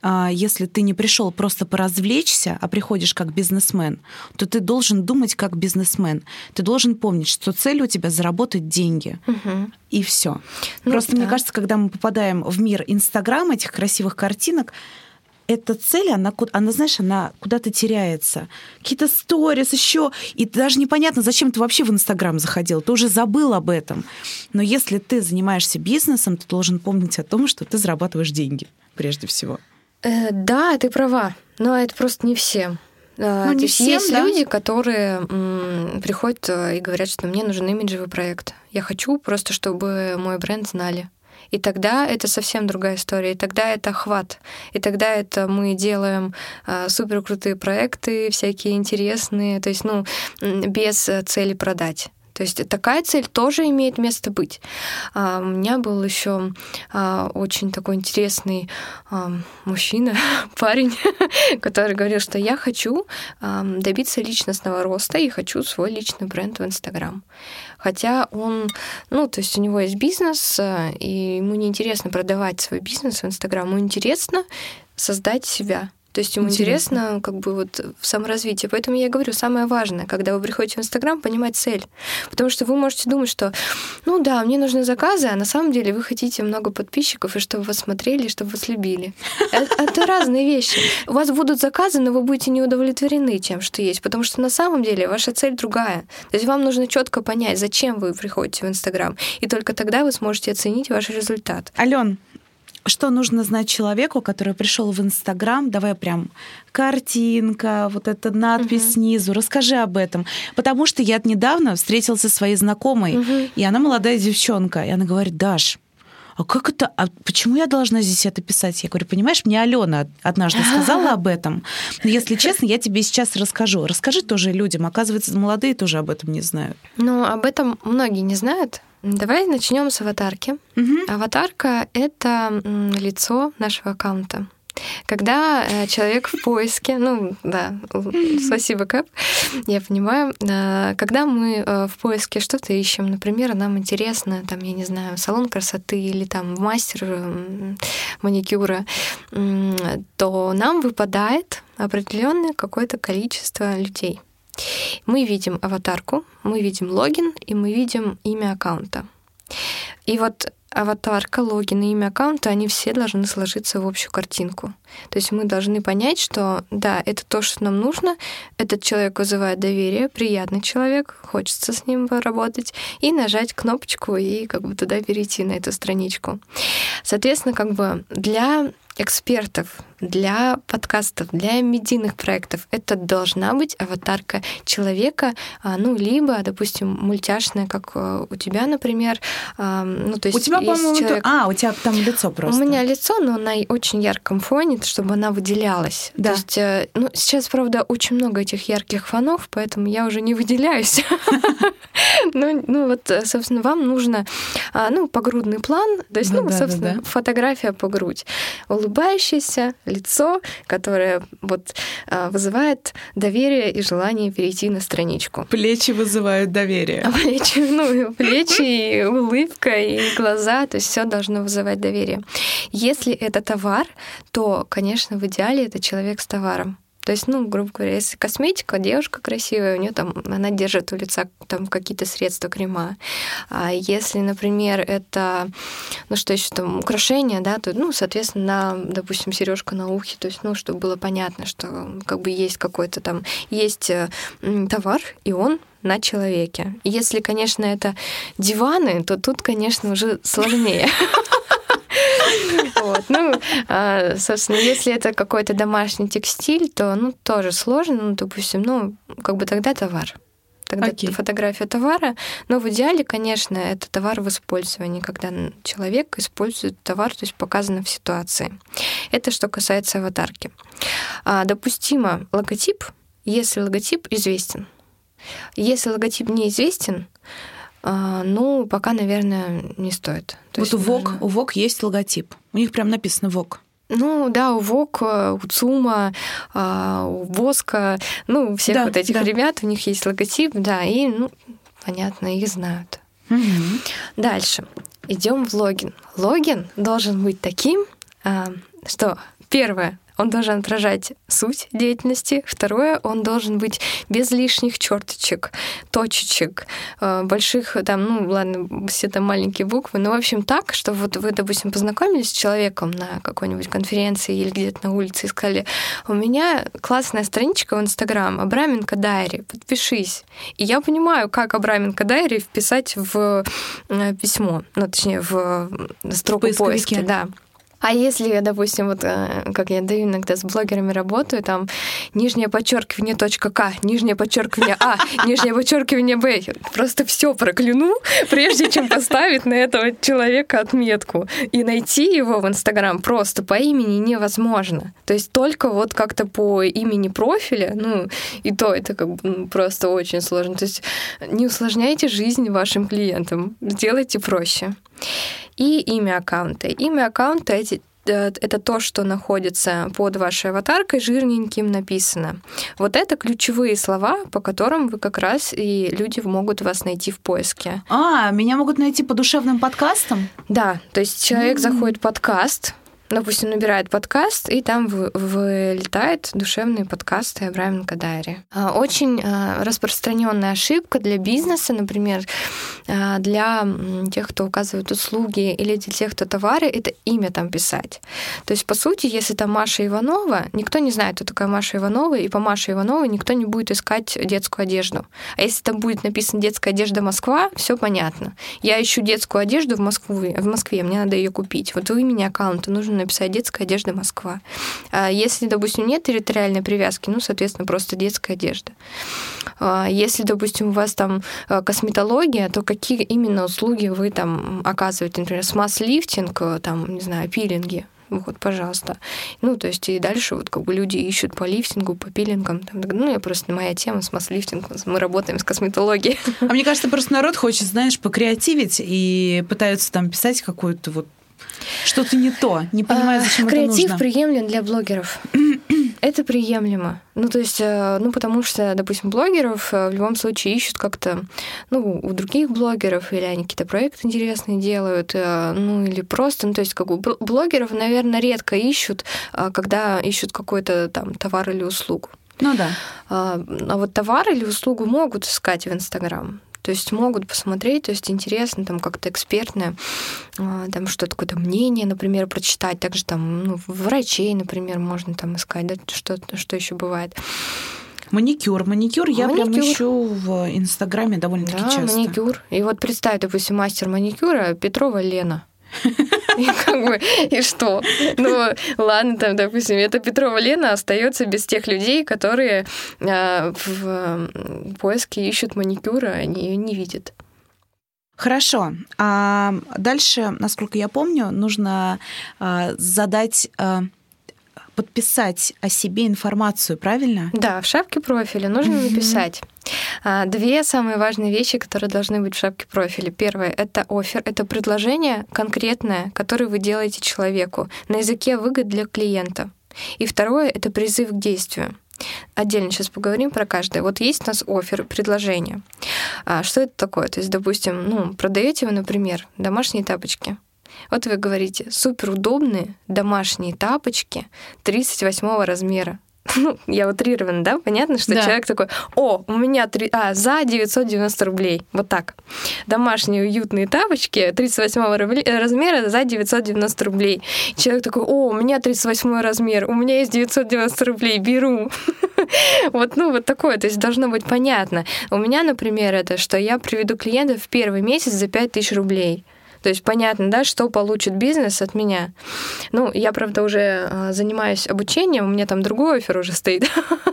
а, если ты не пришел просто поразвлечься, а приходишь как бизнесмен, то ты должен думать как бизнесмен. Ты должен помнить, что цель у тебя заработать деньги. Угу. И все. Ну, просто да. мне кажется, когда мы попадаем в мир Инстаграма, этих красивых картинок, эта цель, она, она, знаешь, она куда-то теряется. Какие-то сторис еще. И даже непонятно, зачем ты вообще в Инстаграм заходил. Ты уже забыл об этом. Но если ты занимаешься бизнесом, ты должен помнить о том, что ты зарабатываешь деньги прежде всего. Э, да, ты права. Но это просто не все. Э, ну, не всем, есть да? люди, которые м, приходят э, и говорят, что мне нужен имиджевый проект. Я хочу просто, чтобы мой бренд знали. И тогда это совсем другая история. И тогда это охват. И тогда это мы делаем э, супер крутые проекты, всякие интересные, то есть, ну, без цели продать. То есть такая цель тоже имеет место быть. А, у меня был еще а, очень такой интересный а, мужчина, парень, который говорил, что я хочу добиться личностного роста и хочу свой личный бренд в Инстаграм. Хотя он, ну, то есть у него есть бизнес, и ему не интересно продавать свой бизнес в Инстаграм, ему интересно создать себя. То есть ему интересно. интересно как бы вот в саморазвитии. Поэтому я говорю, самое важное, когда вы приходите в Инстаграм, понимать цель. Потому что вы можете думать, что, ну да, мне нужны заказы, а на самом деле вы хотите много подписчиков, и чтобы вас смотрели, и чтобы вас любили. Это, это разные вещи. У вас будут заказы, но вы будете не удовлетворены тем, что есть, потому что на самом деле ваша цель другая. То есть вам нужно четко понять, зачем вы приходите в Инстаграм, и только тогда вы сможете оценить ваш результат. Ален, что нужно знать человеку, который пришел в Инстаграм, давай прям картинка, вот эта надпись угу. снизу, расскажи об этом. Потому что я недавно встретился со своей знакомой, угу. и она молодая девчонка, и она говорит, Даш, а как это, а почему я должна здесь это писать? Я говорю, понимаешь, мне Алена однажды сказала об этом. Но если честно, я тебе сейчас расскажу. Расскажи тоже людям. Оказывается, молодые тоже об этом не знают. Ну, об этом многие не знают. Давай начнем с аватарки. Угу. Аватарка это лицо нашего аккаунта. Когда э, человек в поиске, ну да, спасибо, Кэп, я понимаю, э, когда мы э, в поиске что-то ищем, например, нам интересно, там, я не знаю, салон красоты или там мастер маникюра, то нам выпадает определенное какое-то количество людей. Мы видим аватарку, мы видим логин и мы видим имя аккаунта. И вот аватарка, логин и имя аккаунта, они все должны сложиться в общую картинку. То есть мы должны понять, что да, это то, что нам нужно, этот человек вызывает доверие, приятный человек, хочется с ним поработать, и нажать кнопочку и как бы туда перейти на эту страничку. Соответственно, как бы для экспертов, для подкастов, для медийных проектов это должна быть аватарка человека, а, ну, либо, допустим, мультяшная, как э, у тебя, например. А, ну, то есть у тебя, по-моему, человек... а, у тебя там лицо просто. У меня лицо, но на очень ярком фоне, чтобы она выделялась. Да. То есть, э, ну, сейчас, правда, очень много этих ярких фонов, поэтому я уже не выделяюсь. Ну, ну вот, собственно, вам нужно, а, ну, погрудный план, то есть, ну, ну собственно, фотография по грудь. Улыбающееся лицо, которое вот а, вызывает доверие и желание перейти на страничку. Плечи вызывают доверие. А плечи, ну, плечи, и улыбка, и глаза, то есть все должно вызывать доверие. Если это товар, то, конечно, в идеале это человек с товаром. То есть, ну, грубо говоря, если косметика, девушка красивая, у нее там, она держит у лица там какие-то средства, крема. А если, например, это, ну, что еще там, украшения, да, то, ну, соответственно, на, допустим, сережка на ухе, то есть, ну, чтобы было понятно, что как бы есть какой-то там, есть э, товар, и он на человеке. Если, конечно, это диваны, то тут, конечно, уже сложнее. Вот. Ну, а, собственно, если это какой-то домашний текстиль, то, ну, тоже сложно, ну, допустим, ну, как бы тогда товар. Тогда okay. фотография товара. Но в идеале, конечно, это товар в использовании, когда человек использует товар, то есть показано в ситуации. Это что касается аватарки. А, допустимо логотип, если логотип известен. Если логотип неизвестен, ну, пока, наверное, не стоит. То вот есть, у ВОК, у ВОК есть логотип. У них прям написано ВОК. Ну да, у ВОК, у ЦУМа, а, у ВОСКа, ну, у всех да, вот этих да. ребят, у них есть логотип, да, и, ну, понятно, их знают. Угу. Дальше. Идем в логин. Логин должен быть таким, а, что первое, он должен отражать суть деятельности. Второе, он должен быть без лишних черточек, точечек, э, больших, там, ну, ладно, все там маленькие буквы, но, в общем, так, что вот вы, допустим, познакомились с человеком на какой-нибудь конференции или где-то на улице и сказали, у меня классная страничка в Инстаграм, Абраменко Дайри, подпишись. И я понимаю, как Абраменко Дайри вписать в э, письмо, ну, точнее, в строку поиска, да. А если, допустим, вот э, как я даю иногда с блогерами работаю, там нижнее подчеркивание точка К, нижнее подчеркивание А, нижнее подчеркивание Б, просто все прокляну, прежде чем поставить на этого человека отметку. И найти его в Инстаграм просто по имени невозможно. То есть только вот как-то по имени профиля, ну, и то это как бы просто очень сложно. То есть не усложняйте жизнь вашим клиентам, сделайте проще и имя аккаунта. Имя аккаунта эти э, это то, что находится под вашей аватаркой, жирненьким написано. Вот это ключевые слова, по которым вы как раз и люди могут вас найти в поиске. А, меня могут найти по душевным подкастам? Да, то есть человек mm-hmm. заходит в подкаст, допустим, набирает подкаст, и там вылетает душевные подкасты Абраменко Дайри. А, очень а, распространенная ошибка для бизнеса, например, а, для тех, кто указывает услуги, или для тех, кто товары, это имя там писать. То есть, по сути, если там Маша Иванова, никто не знает, кто такая Маша Иванова, и по Маше Ивановой никто не будет искать детскую одежду. А если там будет написано детская одежда Москва, все понятно. Я ищу детскую одежду в Москве, в Москве, мне надо ее купить. Вот у имени аккаунта нужно написать детская одежда Москва. А если, допустим, нет территориальной привязки, ну, соответственно, просто детская одежда. А если, допустим, у вас там э, косметология, то какие именно услуги вы там оказываете? Например, смаз-лифтинг, э, там, не знаю, пилинги, вот, пожалуйста. Ну, то есть и дальше вот как бы люди ищут по лифтингу, по пилингам. Там, ну, я просто, моя тема с масс-лифтингом, мы работаем с косметологией. А мне кажется, просто народ хочет, знаешь, покреативить и пытаются там писать какую-то вот что-то не то, не понимаю, зачем Креатив это нужно. приемлем для блогеров. это приемлемо. Ну, то есть, э, ну, потому что, допустим, блогеров э, в любом случае ищут как-то, ну, у других блогеров, или они какие-то проекты интересные делают, э, ну, или просто, ну, то есть, как у блогеров, наверное, редко ищут, когда ищут какой-то там товар или услугу. Ну да. А, а вот товар или услугу могут искать в Инстаграм. То есть могут посмотреть, то есть интересно там как-то экспертное, а, там что-то какое-то мнение, например, прочитать. Также там ну, врачей, например, можно там искать, да, что, что еще бывает. Маникюр. Маникюр я маникюр. прям ищу в Инстаграме довольно-таки да, часто. маникюр. И вот представь, допустим, мастер маникюра Петрова Лена. И как бы, и что? Ну, ладно, там, допустим, это Петрова Лена остается без тех людей, которые а, в поиске ищут маникюра, они ее не видят. Хорошо. А дальше, насколько я помню, нужно а, задать а, подписать о себе информацию, правильно? Да, в шапке профиля нужно написать А, две самые важные вещи, которые должны быть в шапке профиля. Первое — это офер, это предложение конкретное, которое вы делаете человеку на языке выгод для клиента. И второе — это призыв к действию. Отдельно сейчас поговорим про каждое. Вот есть у нас офер, предложение. А что это такое? То есть, допустим, ну, продаете вы, например, домашние тапочки. Вот вы говорите, супер удобные домашние тапочки 38 размера. Ну, я утрированно, да, понятно, что да. человек такой, о, у меня три, а, за 990 рублей, вот так. Домашние уютные тапочки 38 размера за 990 рублей. Человек такой, о, у меня 38 размер, у меня есть 990 рублей, беру. вот, ну, вот такое, то есть должно быть понятно. У меня, например, это, что я приведу клиента в первый месяц за 5000 рублей. То есть понятно, да, что получит бизнес от меня. Ну, я, правда, уже а, занимаюсь обучением, у меня там другой офер уже стоит.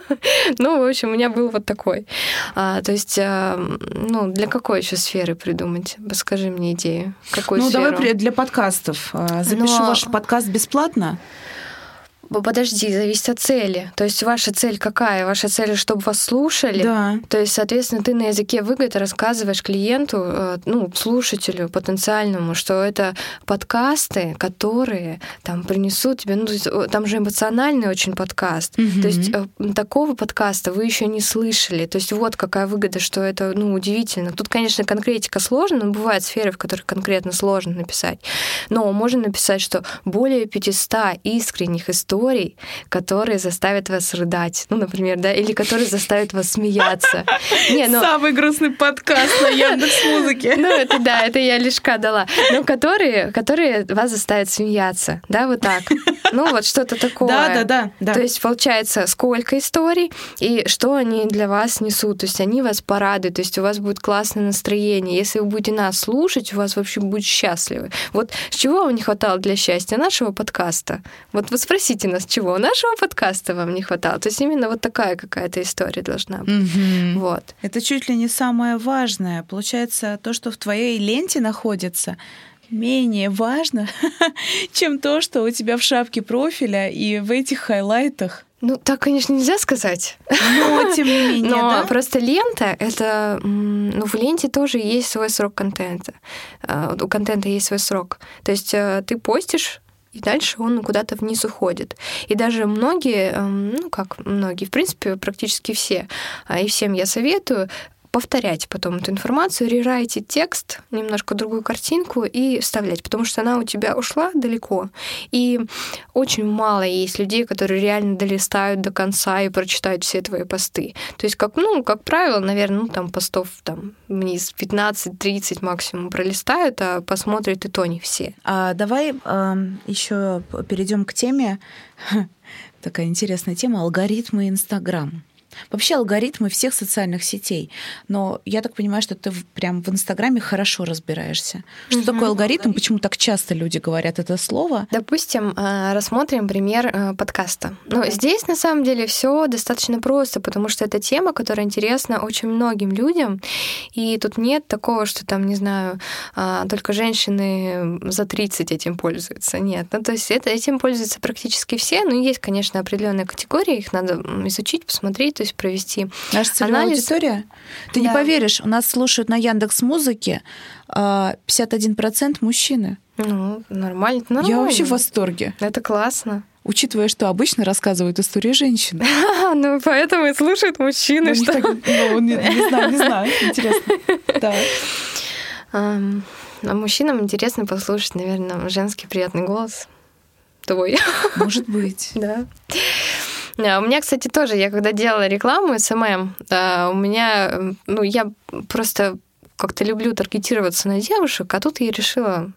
ну, в общем, у меня был вот такой. А, то есть, а, ну, для какой еще сферы придумать? Подскажи мне идею. Какую ну, сферу? давай для подкастов. Запишу Но... ваш подкаст бесплатно подожди, зависит от цели. То есть ваша цель какая? Ваша цель, чтобы вас слушали? Да. То есть, соответственно, ты на языке выгод рассказываешь клиенту, э, ну, слушателю потенциальному, что это подкасты, которые там принесут тебе, ну, там же эмоциональный очень подкаст. Угу. То есть э, такого подкаста вы еще не слышали. То есть вот какая выгода, что это, ну, удивительно. Тут, конечно, конкретика сложна, но бывают сферы, в которых конкретно сложно написать. Но можно написать, что более 500 искренних историй историй, которые заставят вас рыдать. Ну, например, да, или которые заставят вас смеяться. Не, ну... Самый грустный подкаст на Яндекс Музыке. Ну, это да, это я лишка дала. Но которые, которые вас заставят смеяться, да, вот так. Ну, вот что-то такое. Да, да, да. То есть, получается, сколько историй и что они для вас несут. То есть, они вас порадуют, то есть, у вас будет классное настроение. Если вы будете нас слушать, у вас вообще будет счастливы. Вот с чего вам не хватало для счастья нашего подкаста? Вот вы спросите нас, чего нашего подкаста вам не хватало. То есть именно вот такая какая-то история должна быть. Угу. Вот. Это чуть ли не самое важное. Получается, то, что в твоей ленте находится, менее важно, чем то, что у тебя в шапке профиля и в этих хайлайтах. Ну, так, конечно, нельзя сказать. Но, тем не менее, Но да? просто лента — это... Ну, в ленте тоже есть свой срок контента. А, у контента есть свой срок. То есть э, ты постишь и дальше он куда-то вниз уходит. И даже многие, эм, ну как многие, в принципе, практически все, а и всем я советую повторять потом эту информацию, рерайтить текст, немножко другую картинку и вставлять, потому что она у тебя ушла далеко. И очень мало есть людей, которые реально долистают до конца и прочитают все твои посты. То есть, как, ну, как правило, наверное, ну, там постов там вниз 15-30 максимум пролистают, а посмотрят и то не все. А давай э, еще перейдем к теме, такая интересная тема, алгоритмы Инстаграм. Вообще алгоритмы всех социальных сетей. Но я так понимаю, что ты прям в Инстаграме хорошо разбираешься. Что угу. такое алгоритм? Почему так часто люди говорят это слово? Допустим, э, рассмотрим пример э, подкаста. Ну, здесь на самом деле все достаточно просто, потому что это тема, которая интересна очень многим людям. И тут нет такого, что там, не знаю, а, только женщины за 30 этим пользуются. Нет. Ну, то есть это, этим пользуются практически все. Но есть, конечно, определенные категории, их надо изучить, посмотреть то есть провести Наша целевая анализ. аудитория? Ты да. не поверишь, у нас слушают на Яндекс Музыке 51% мужчины. Ну, нормально, нормально. Я вообще в восторге. Это классно. Учитывая, что обычно рассказывают истории женщин. Ну, поэтому и слушают мужчины. Ну, что... ну, не, не знаю, не знаю. Интересно. Да. А мужчинам интересно послушать, наверное, женский приятный голос. Твой. Может быть. Да. А у меня, кстати, тоже, я когда делала рекламу SMM, у меня, ну, я просто как-то люблю таргетироваться на девушек, а тут я решила,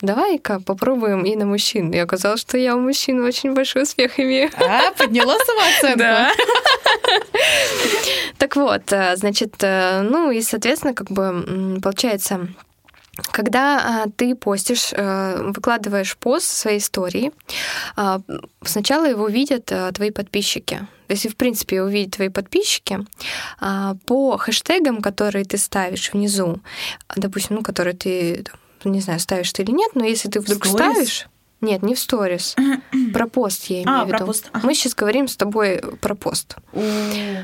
давай-ка попробуем и на мужчин. И оказалось, что я у мужчин очень большой успех имею. А, подняла самооценку. Да. Так вот, э, значит, э, ну и, соответственно, как бы получается, когда а, ты постишь, а, выкладываешь пост своей истории, а, сначала его видят а, твои подписчики. Если, в принципе, его видят твои подписчики, а, по хэштегам, которые ты ставишь внизу, допустим, ну, которые ты, не знаю, ставишь ты или нет, но если ты вдруг Stories? ставишь... Нет, не в сторис. про пост я имею А, в виду. про пост, ага. Мы сейчас говорим с тобой про пост.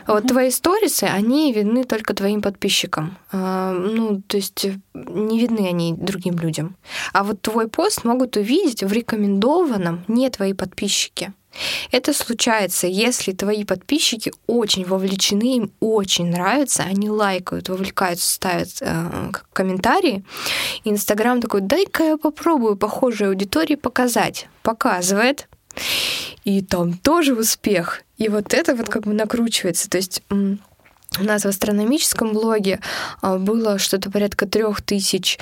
Вот твои сторисы, они видны только твоим подписчикам. А, Ну, то есть э, не видны они другим людям. А вот твой пост могут увидеть в рекомендованном не твои подписчики. Это случается, если твои подписчики очень вовлечены, им очень нравится, они лайкают, вовлекаются, ставят э, комментарии. Инстаграм такой, дай-ка я попробую похожей аудитории показать. Показывает, и там тоже успех. И вот это вот как бы накручивается. То есть у нас в астрономическом блоге а, было что-то порядка трех тысяч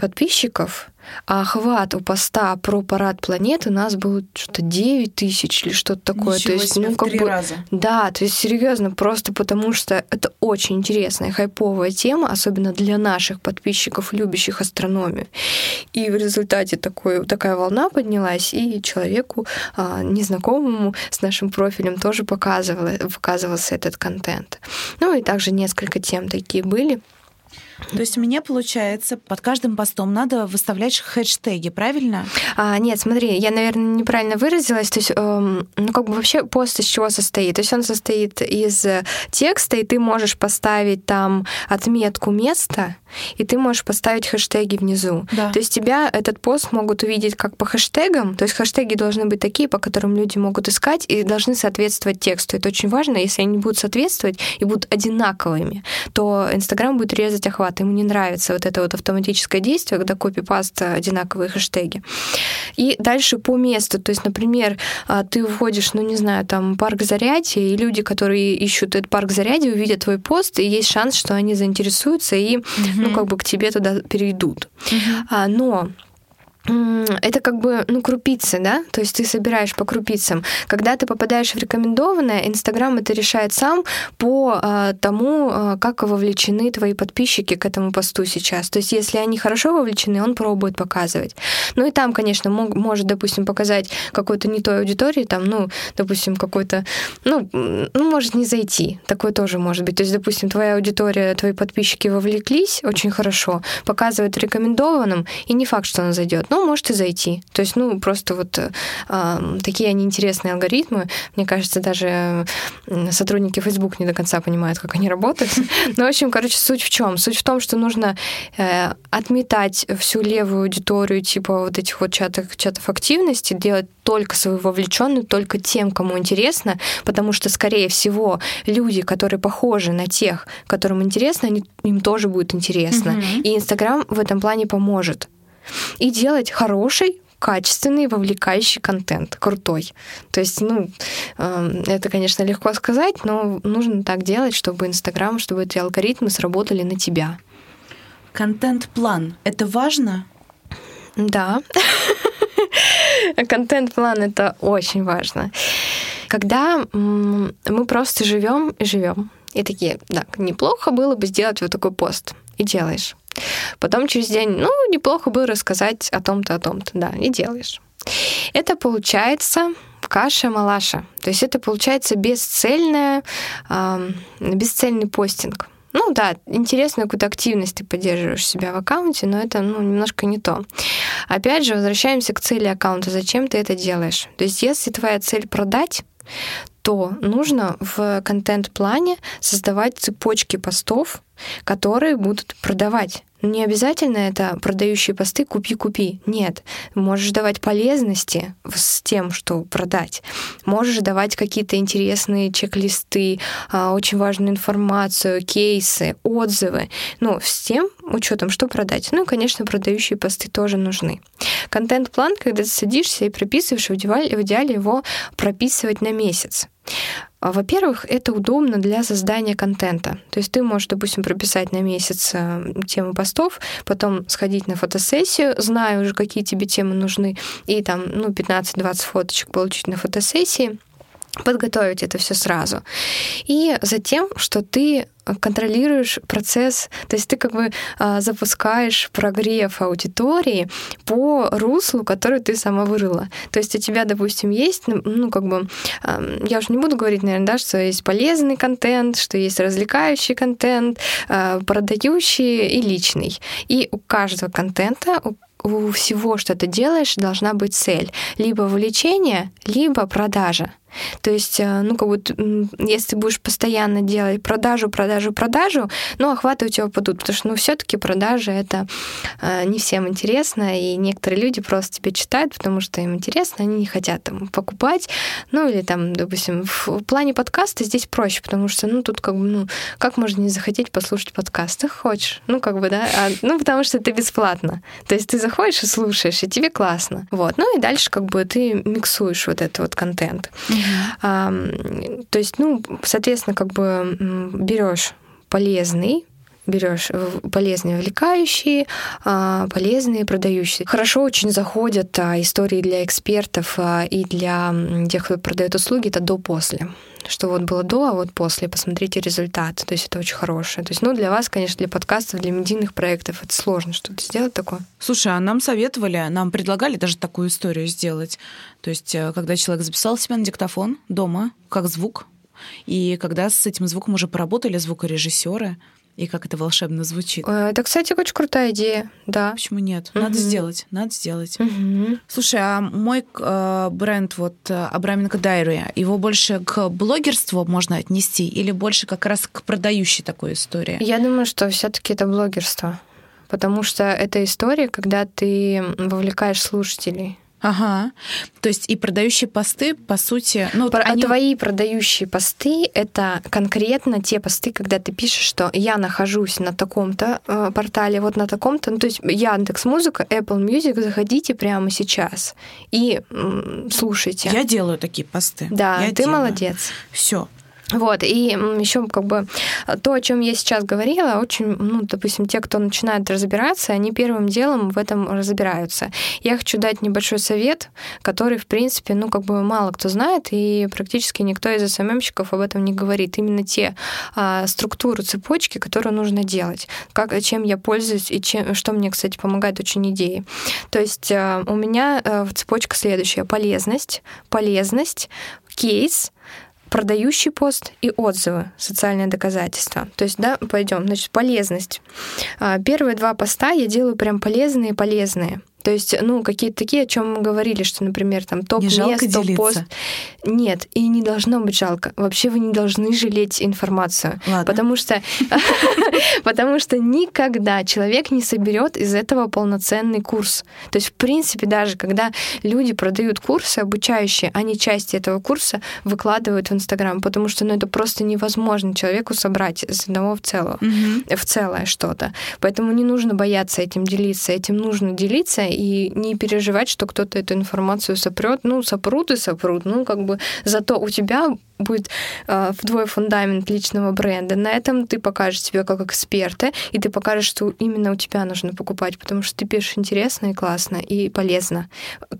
подписчиков, а охват у поста про парад планеты у нас был что-то 9 тысяч или что-то такое. Ничего то есть, себе, ну, как три бы, раза. да, то есть серьезно, просто потому что это очень интересная, хайповая тема, особенно для наших подписчиков, любящих астрономию. И в результате такой, такая волна поднялась, и человеку а, незнакомому с нашим профилем тоже показывала, показывался этот контент. Ну и также несколько тем такие были. То есть мне, получается, под каждым постом надо выставлять хэштеги, правильно? А, нет, смотри, я, наверное, неправильно выразилась. То есть, эм, ну, как бы вообще пост из чего состоит? То есть он состоит из э, текста, и ты можешь поставить там отметку места, и ты можешь поставить хэштеги внизу. Да. То есть тебя этот пост могут увидеть как по хэштегам. То есть хэштеги должны быть такие, по которым люди могут искать и должны соответствовать тексту. Это очень важно. Если они будут соответствовать и будут одинаковыми, то Инстаграм будет резать охват. Ему не нравится вот это вот автоматическое действие, когда копипаст одинаковые хэштеги. И дальше по месту. То есть, например, а, ты вводишь, ну не знаю, там парк зарядья, и люди, которые ищут этот парк зарядья, увидят твой пост, и есть шанс, что они заинтересуются и, ну, как бы к тебе туда перейдут. А, но это как бы, ну, крупицы, да? То есть ты собираешь по крупицам. Когда ты попадаешь в рекомендованное, Инстаграм это решает сам по а, тому, а, как вовлечены твои подписчики к этому посту сейчас. То есть если они хорошо вовлечены, он пробует показывать. Ну и там, конечно, мог- может, допустим, показать какой-то не той аудитории, там, ну, допустим, какой-то, ну, ну, может не зайти. Такое тоже может быть. То есть, допустим, твоя аудитория, твои подписчики вовлеклись очень хорошо, показывает рекомендованным, и не факт, что она зайдет. Ну, может и зайти. То есть, ну, просто вот э, такие они интересные алгоритмы. Мне кажется, даже сотрудники Facebook не до конца понимают, как они работают. Ну, в общем, короче, суть в чем? Суть в том, что нужно э, отметать всю левую аудиторию, типа вот этих вот чатов, чатов активности, делать только свою вовлеченную, только тем, кому интересно, потому что, скорее всего, люди, которые похожи на тех, которым интересно, они, им тоже будет интересно. Мгм. И Инстаграм в этом плане поможет. И делать хороший, качественный, вовлекающий контент, крутой. То есть, ну, эм, это, конечно, легко сказать, но нужно так делать, чтобы Инстаграм, чтобы эти алгоритмы сработали на тебя. Контент-план — это важно? Да. Контент-план это очень важно. Когда мы просто живем и живем, и такие, да, неплохо было бы сделать вот такой пост, и делаешь. Потом через день, ну, неплохо было рассказать о том-то, о том-то, да, и делаешь. Это получается каша-малаша. То есть это получается бесцельная, ам, бесцельный постинг. Ну да, интересную какую-то активность ты поддерживаешь себя в аккаунте, но это ну, немножко не то. Опять же, возвращаемся к цели аккаунта. Зачем ты это делаешь? То есть если твоя цель продать, то нужно в контент-плане создавать цепочки постов, которые будут продавать. Не обязательно это продающие посты «купи-купи». Нет. Можешь давать полезности с тем, что продать. Можешь давать какие-то интересные чек-листы, а, очень важную информацию, кейсы, отзывы. Ну, с тем учетом, что продать. Ну и, конечно, продающие посты тоже нужны. Контент-план, когда ты садишься и прописываешь, в идеале, в идеале его прописывать на месяц. А, Во-первых, это удобно для создания контента. То есть ты можешь, допустим, прописать на месяц э, тему постов, потом сходить на фотосессию, зная уже, какие тебе темы нужны, и там, ну, 15-20 фоточек получить на фотосессии, подготовить это все сразу. И затем, что ты контролируешь процесс, то есть ты как бы а, запускаешь прогрев аудитории по руслу, который ты сама вырыла. То есть у тебя, допустим, есть, ну, ну, как бы, а, я уже не буду говорить, наверное, да, что есть полезный контент, что есть развлекающий контент, а, продающий и личный. И у каждого контента, у у всего, что ты делаешь, должна быть цель. Либо вовлечение, либо продажа. То есть, э, ну, как бы, если ты будешь постоянно делать продажу, продажу, продажу, ну, охваты у тебя упадут, потому что, ну, все таки продажи — это э, не всем интересно, и некоторые люди просто тебе читают, потому что им интересно, они не хотят там покупать, ну, или там, допустим, в плане подкаста здесь проще, потому что, ну, тут как бы, ну, как можно не захотеть послушать подкаст? Ты хочешь, ну, как бы, да, а, ну, потому что это бесплатно. То есть ты заходишь и слушаешь, и тебе классно. Вот, ну, и дальше как бы ты миксуешь вот этот вот контент. Mm-hmm. А, то есть, ну, соответственно, как бы берешь полезный берешь полезные увлекающие, а, полезные продающие. Хорошо очень заходят а, истории для экспертов а, и для тех, кто продает услуги, это до-после что вот было до, а вот после, посмотрите результат. То есть это очень хорошее. То есть, ну, для вас, конечно, для подкастов, для медийных проектов это сложно что-то сделать такое. Слушай, а нам советовали, нам предлагали даже такую историю сделать. То есть, э, когда человек записал себя на диктофон дома, как звук, и когда с этим звуком уже поработали звукорежиссеры, и как это волшебно звучит. Э, это, кстати, очень крутая идея, да. Почему нет? Надо угу. сделать, надо сделать. Угу. Слушай, а мой э, бренд вот э, Абраменко Дайри, его больше к блогерству можно отнести или больше как раз к продающей такой истории? Я думаю, что все-таки это блогерство, потому что это история, когда ты вовлекаешь слушателей. Ага. То есть и продающие посты, по сути... Ну, Про, они... Твои продающие посты — это конкретно те посты, когда ты пишешь, что я нахожусь на таком-то э, портале, вот на таком-то... Ну, то есть Яндекс Музыка, Apple Music, заходите прямо сейчас и м, слушайте. Я делаю такие посты. Да, я ты делаю. молодец. Все. Вот, и еще как бы то, о чем я сейчас говорила, очень, ну, допустим, те, кто начинает разбираться, они первым делом в этом разбираются. Я хочу дать небольшой совет, который, в принципе, ну, как бы мало кто знает, и практически никто из СММщиков об этом не говорит. Именно те а, структуры цепочки, которые нужно делать, как, чем я пользуюсь и чем, что мне, кстати, помогает очень идеи. То есть а, у меня а, цепочка следующая. Полезность, полезность, кейс, продающий пост и отзывы, социальное доказательство. То есть, да, пойдем. Значит, полезность. А, первые два поста я делаю прям полезные-полезные. То есть, ну, какие-то такие, о чем мы говорили, что, например, там топ-мест, топ-пост. Нет, и не должно быть жалко. Вообще вы не должны жалеть информацию. Ладно. Потому что, потому что никогда человек не соберет из этого полноценный курс. То есть, в принципе, даже когда люди продают курсы обучающие, они части этого курса выкладывают в Инстаграм, потому что ну, это просто невозможно человеку собрать из одного в целое, в целое что-то. Поэтому не нужно бояться этим делиться, этим нужно делиться и не переживать, что кто-то эту информацию сопрет. Ну, сопрут и сопрут. Ну, как бы зато у тебя будет э, вдвое фундамент личного бренда. На этом ты покажешь себя как эксперта, и ты покажешь, что именно у тебя нужно покупать, потому что ты пишешь интересно и классно, и полезно.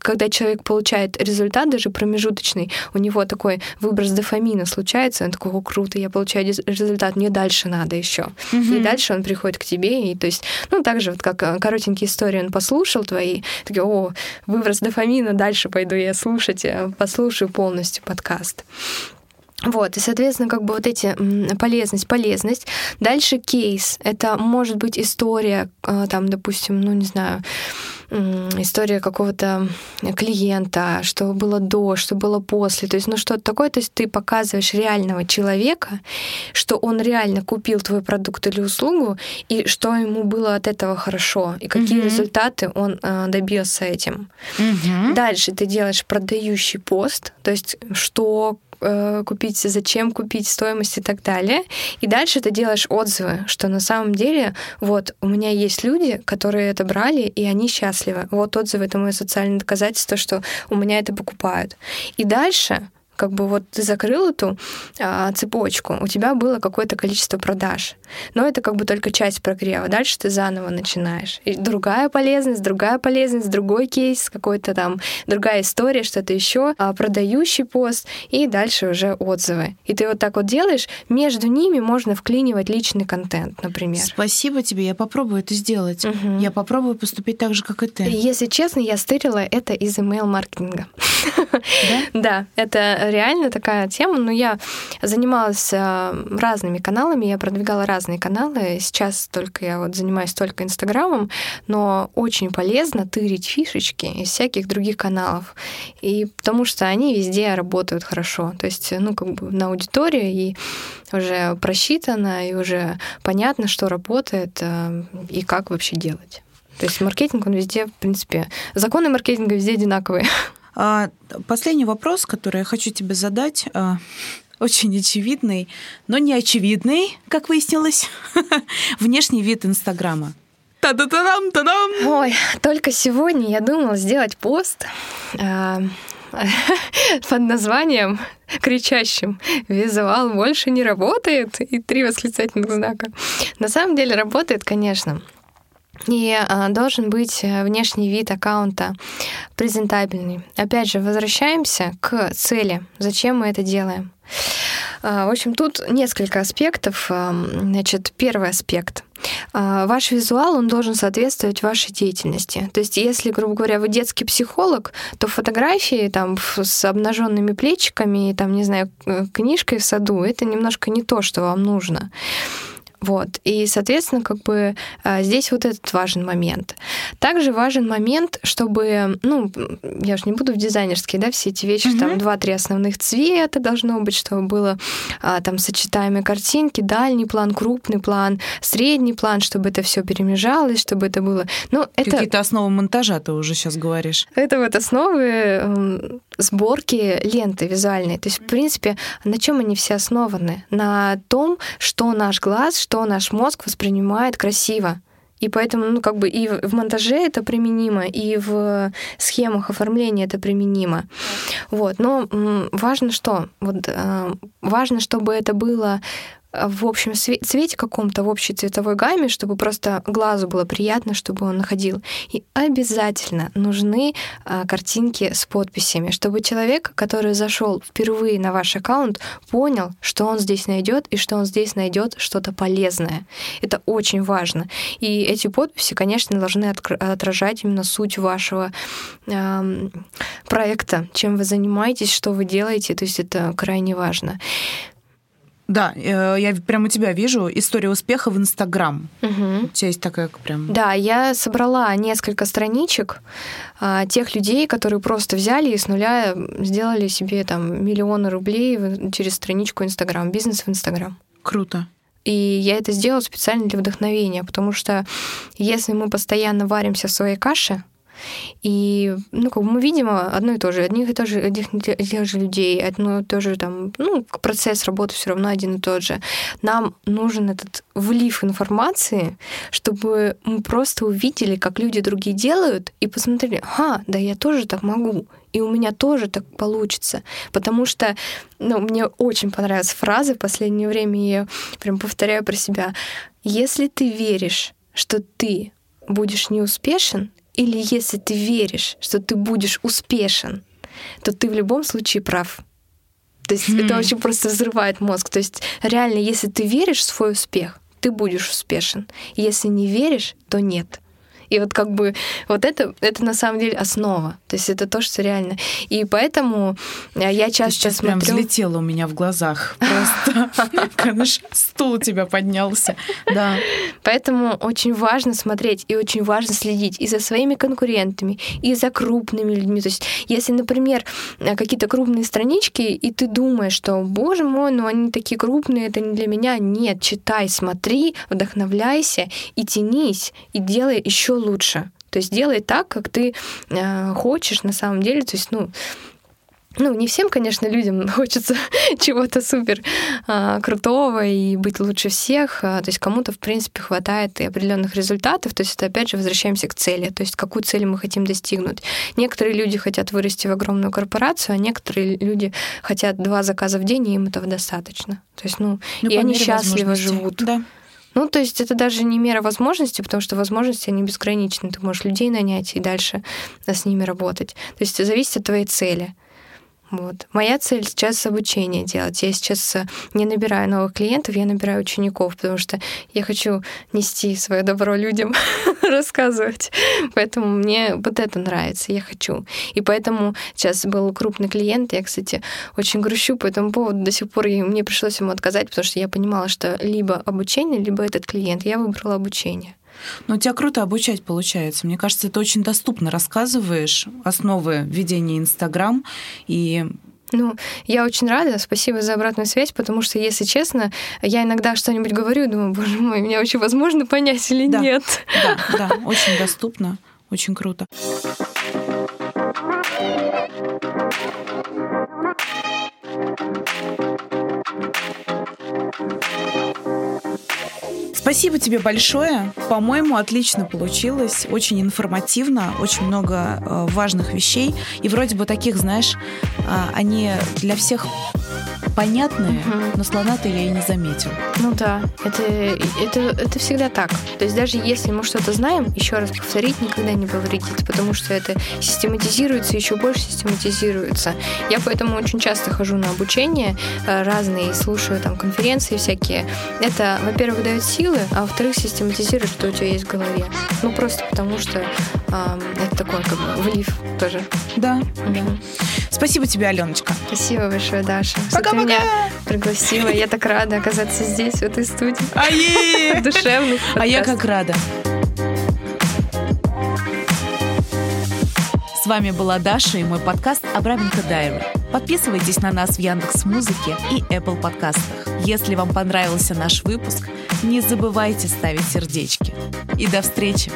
Когда человек получает результат, даже промежуточный, у него такой выброс дофамина случается, он такой, о, круто, я получаю результат, мне дальше надо еще. Mm-hmm. И дальше он приходит к тебе, и то есть, ну, так же, вот как э, коротенькие истории он послушал твои, такие, о, выброс дофамина, дальше пойду я слушать, э, послушаю полностью подкаст. Вот, и, соответственно, как бы вот эти полезность, полезность. Дальше кейс. Это может быть история, а, там, допустим, ну, не знаю, история какого-то клиента, что было до, что было после, то есть, ну, что-то такое, то есть ты показываешь реального человека, что он реально купил твой продукт или услугу, и что ему было от этого хорошо, и какие угу. результаты он э, добился этим. Угу. Дальше ты делаешь продающий пост, то есть что э, купить, зачем купить, стоимость и так далее. И дальше ты делаешь отзывы, что на самом деле вот у меня есть люди, которые это брали, и они счастливы. Вот отзывы — это мое социальное доказательство, что у меня это покупают. И дальше как бы вот ты закрыл эту а, цепочку, у тебя было какое-то количество продаж. Но это как бы только часть прогрева. Дальше ты заново начинаешь. И другая полезность, другая полезность, другой кейс, какой-то там другая история, что-то еще, а, продающий пост, и дальше уже отзывы. И ты вот так вот делаешь, между ними можно вклинивать личный контент, например. Спасибо тебе, я попробую это сделать. Угу. Я попробую поступить так же, как и ты. Если честно, я стырила это из email-маркетинга. Да, это реально такая тема. Но я занималась э, разными каналами, я продвигала разные каналы. Сейчас только я вот занимаюсь только Инстаграмом, но очень полезно тырить фишечки из всяких других каналов. И потому что они везде работают хорошо. То есть, ну, как бы на аудитории и уже просчитано, и уже понятно, что работает э, и как вообще делать. То есть маркетинг, он везде, в принципе, законы маркетинга везде одинаковые. А, последний вопрос, который я хочу тебе задать, а, очень очевидный, но не очевидный, как выяснилось, внешний вид Инстаграма. Та-да-та-дам, та-дам! Ой, только сегодня я думала сделать пост а, под названием кричащим «Визуал больше не работает!» и три восклицательных знака. На самом деле работает, конечно. И а, должен быть э, внешний вид аккаунта презентабельный. Опять же, возвращаемся к цели. Зачем мы это делаем? А, в общем, тут несколько аспектов. Значит, первый аспект. А, ваш визуал, он должен соответствовать вашей деятельности. То есть, если, грубо говоря, вы детский психолог, то фотографии там с обнаженными плечиками и там, не знаю, книжкой в саду, это немножко не то, что вам нужно. Вот. И, соответственно, как бы а, здесь вот этот важен момент. Также важен момент, чтобы, ну, я же не буду в дизайнерские, да, все эти вещи, mm-hmm. там два-три основных цвета должно быть, чтобы было а, там сочетаемые картинки, дальний план, крупный план, средний план, чтобы это все перемежалось, чтобы это было. Ну, это... Какие-то основы монтажа ты уже сейчас говоришь. Это вот основы сборки ленты визуальной. То есть, в принципе, на чем они все основаны? На том, что наш глаз, что наш мозг воспринимает красиво. И поэтому, ну, как бы и в монтаже это применимо, и в схемах оформления это применимо. Вот. Но важно что? Вот, э, важно, чтобы это было в общем цвете каком-то, в общей цветовой гамме, чтобы просто глазу было приятно, чтобы он находил. И обязательно нужны а, картинки с подписями, чтобы человек, который зашел впервые на ваш аккаунт, понял, что он здесь найдет и что он здесь найдет что-то полезное. Это очень важно. И эти подписи, конечно, должны отражать именно суть вашего э, проекта, чем вы занимаетесь, что вы делаете. То есть это крайне важно. Да, э, я прямо у тебя вижу история успеха в Инстаграм. Угу. У тебя есть такая прям... Да, я собрала несколько страничек а, тех людей, которые просто взяли и с нуля сделали себе там миллионы рублей через страничку Инстаграм, бизнес в Инстаграм. Круто. И я это сделала специально для вдохновения, потому что если мы постоянно варимся в своей каше, и, ну, как бы мы видим одно и то же, одних и, то же, одних тех же людей, одно и то же там, ну, процесс работы все равно один и тот же. Нам нужен этот влив информации, чтобы мы просто увидели, как люди другие делают, и посмотрели, ага, да я тоже так могу, и у меня тоже так получится. Потому что ну, мне очень понравилась фраза в последнее время, я прям повторяю про себя. Если ты веришь, что ты будешь неуспешен, или если ты веришь, что ты будешь успешен, то ты в любом случае прав. То есть mm-hmm. это очень просто взрывает мозг. То есть реально, если ты веришь в свой успех, ты будешь успешен. Если не веришь, то нет. И вот как бы вот это, это на самом деле основа. То есть это то, что реально. И поэтому э, я часто сейчас смотрю... прям взлетело у меня в глазах. Просто стул у тебя поднялся. Да. Поэтому очень важно смотреть и очень важно следить и за своими конкурентами, и за крупными людьми. То есть если, например, э, какие-то крупные странички, и ты думаешь, что, боже мой, ну они такие крупные, это не для меня. Нет, читай, смотри, вдохновляйся и тянись, и делай еще лучше. То есть делай так, как ты э, хочешь на самом деле. То есть, ну, ну, не всем, конечно, людям хочется чего-то супер а, крутого и быть лучше всех. А, то есть кому-то, в принципе, хватает и определенных результатов. То есть это опять же возвращаемся к цели. То есть какую цель мы хотим достигнуть. Некоторые люди хотят вырасти в огромную корпорацию, а некоторые люди хотят два заказа в день, и им этого достаточно. То есть, ну, ну и они счастливо живут. Да. Ну, то есть это даже не мера возможностей, потому что возможности, они безграничны. Ты можешь людей нанять и дальше с ними работать. То есть зависит от твоей цели. Вот. Моя цель сейчас обучение делать. Я сейчас э, не набираю новых клиентов, я набираю учеников, потому что я хочу нести свое добро людям, рассказывать. Поэтому мне вот это нравится, я хочу. И поэтому сейчас был крупный клиент, я, кстати, очень грущу по этому поводу. До сих пор мне пришлось ему отказать, потому что я понимала, что либо обучение, либо этот клиент. Я выбрала обучение. Но у тебя круто обучать получается. Мне кажется, ты очень доступно рассказываешь основы ведения Инстаграм и ну, я очень рада, спасибо за обратную связь, потому что, если честно, я иногда что-нибудь говорю и думаю, боже мой, меня вообще возможно понять или да, нет. Да, да, очень доступно, очень круто. Спасибо тебе большое. По-моему, отлично получилось. Очень информативно, очень много э, важных вещей. И вроде бы таких, знаешь, э, они для всех понятные, угу. но слона-то я и не заметил. Ну да, это, это, это всегда так. То есть даже если мы что-то знаем, еще раз повторить никогда не повредит, потому что это систематизируется, еще больше систематизируется. Я поэтому очень часто хожу на обучение э, разные, слушаю там конференции всякие. Это, во-первых, дает силы, а во-вторых, систематизирует, что у тебя есть в голове. Ну просто потому что э, это такой как бы влив тоже. Да. да. Спасибо тебе, Аленочка. Спасибо большое, Даша. Пока-пока. Меня пригласила. Я так рада оказаться здесь, в этой студии. Ае! Душевных А я как рада. С вами была Даша и мой подкаст «Абраменко Дайри». Подписывайтесь на нас в Яндекс Музыке и Apple подкастах. Если вам понравился наш выпуск, не забывайте ставить сердечки. И до встречи!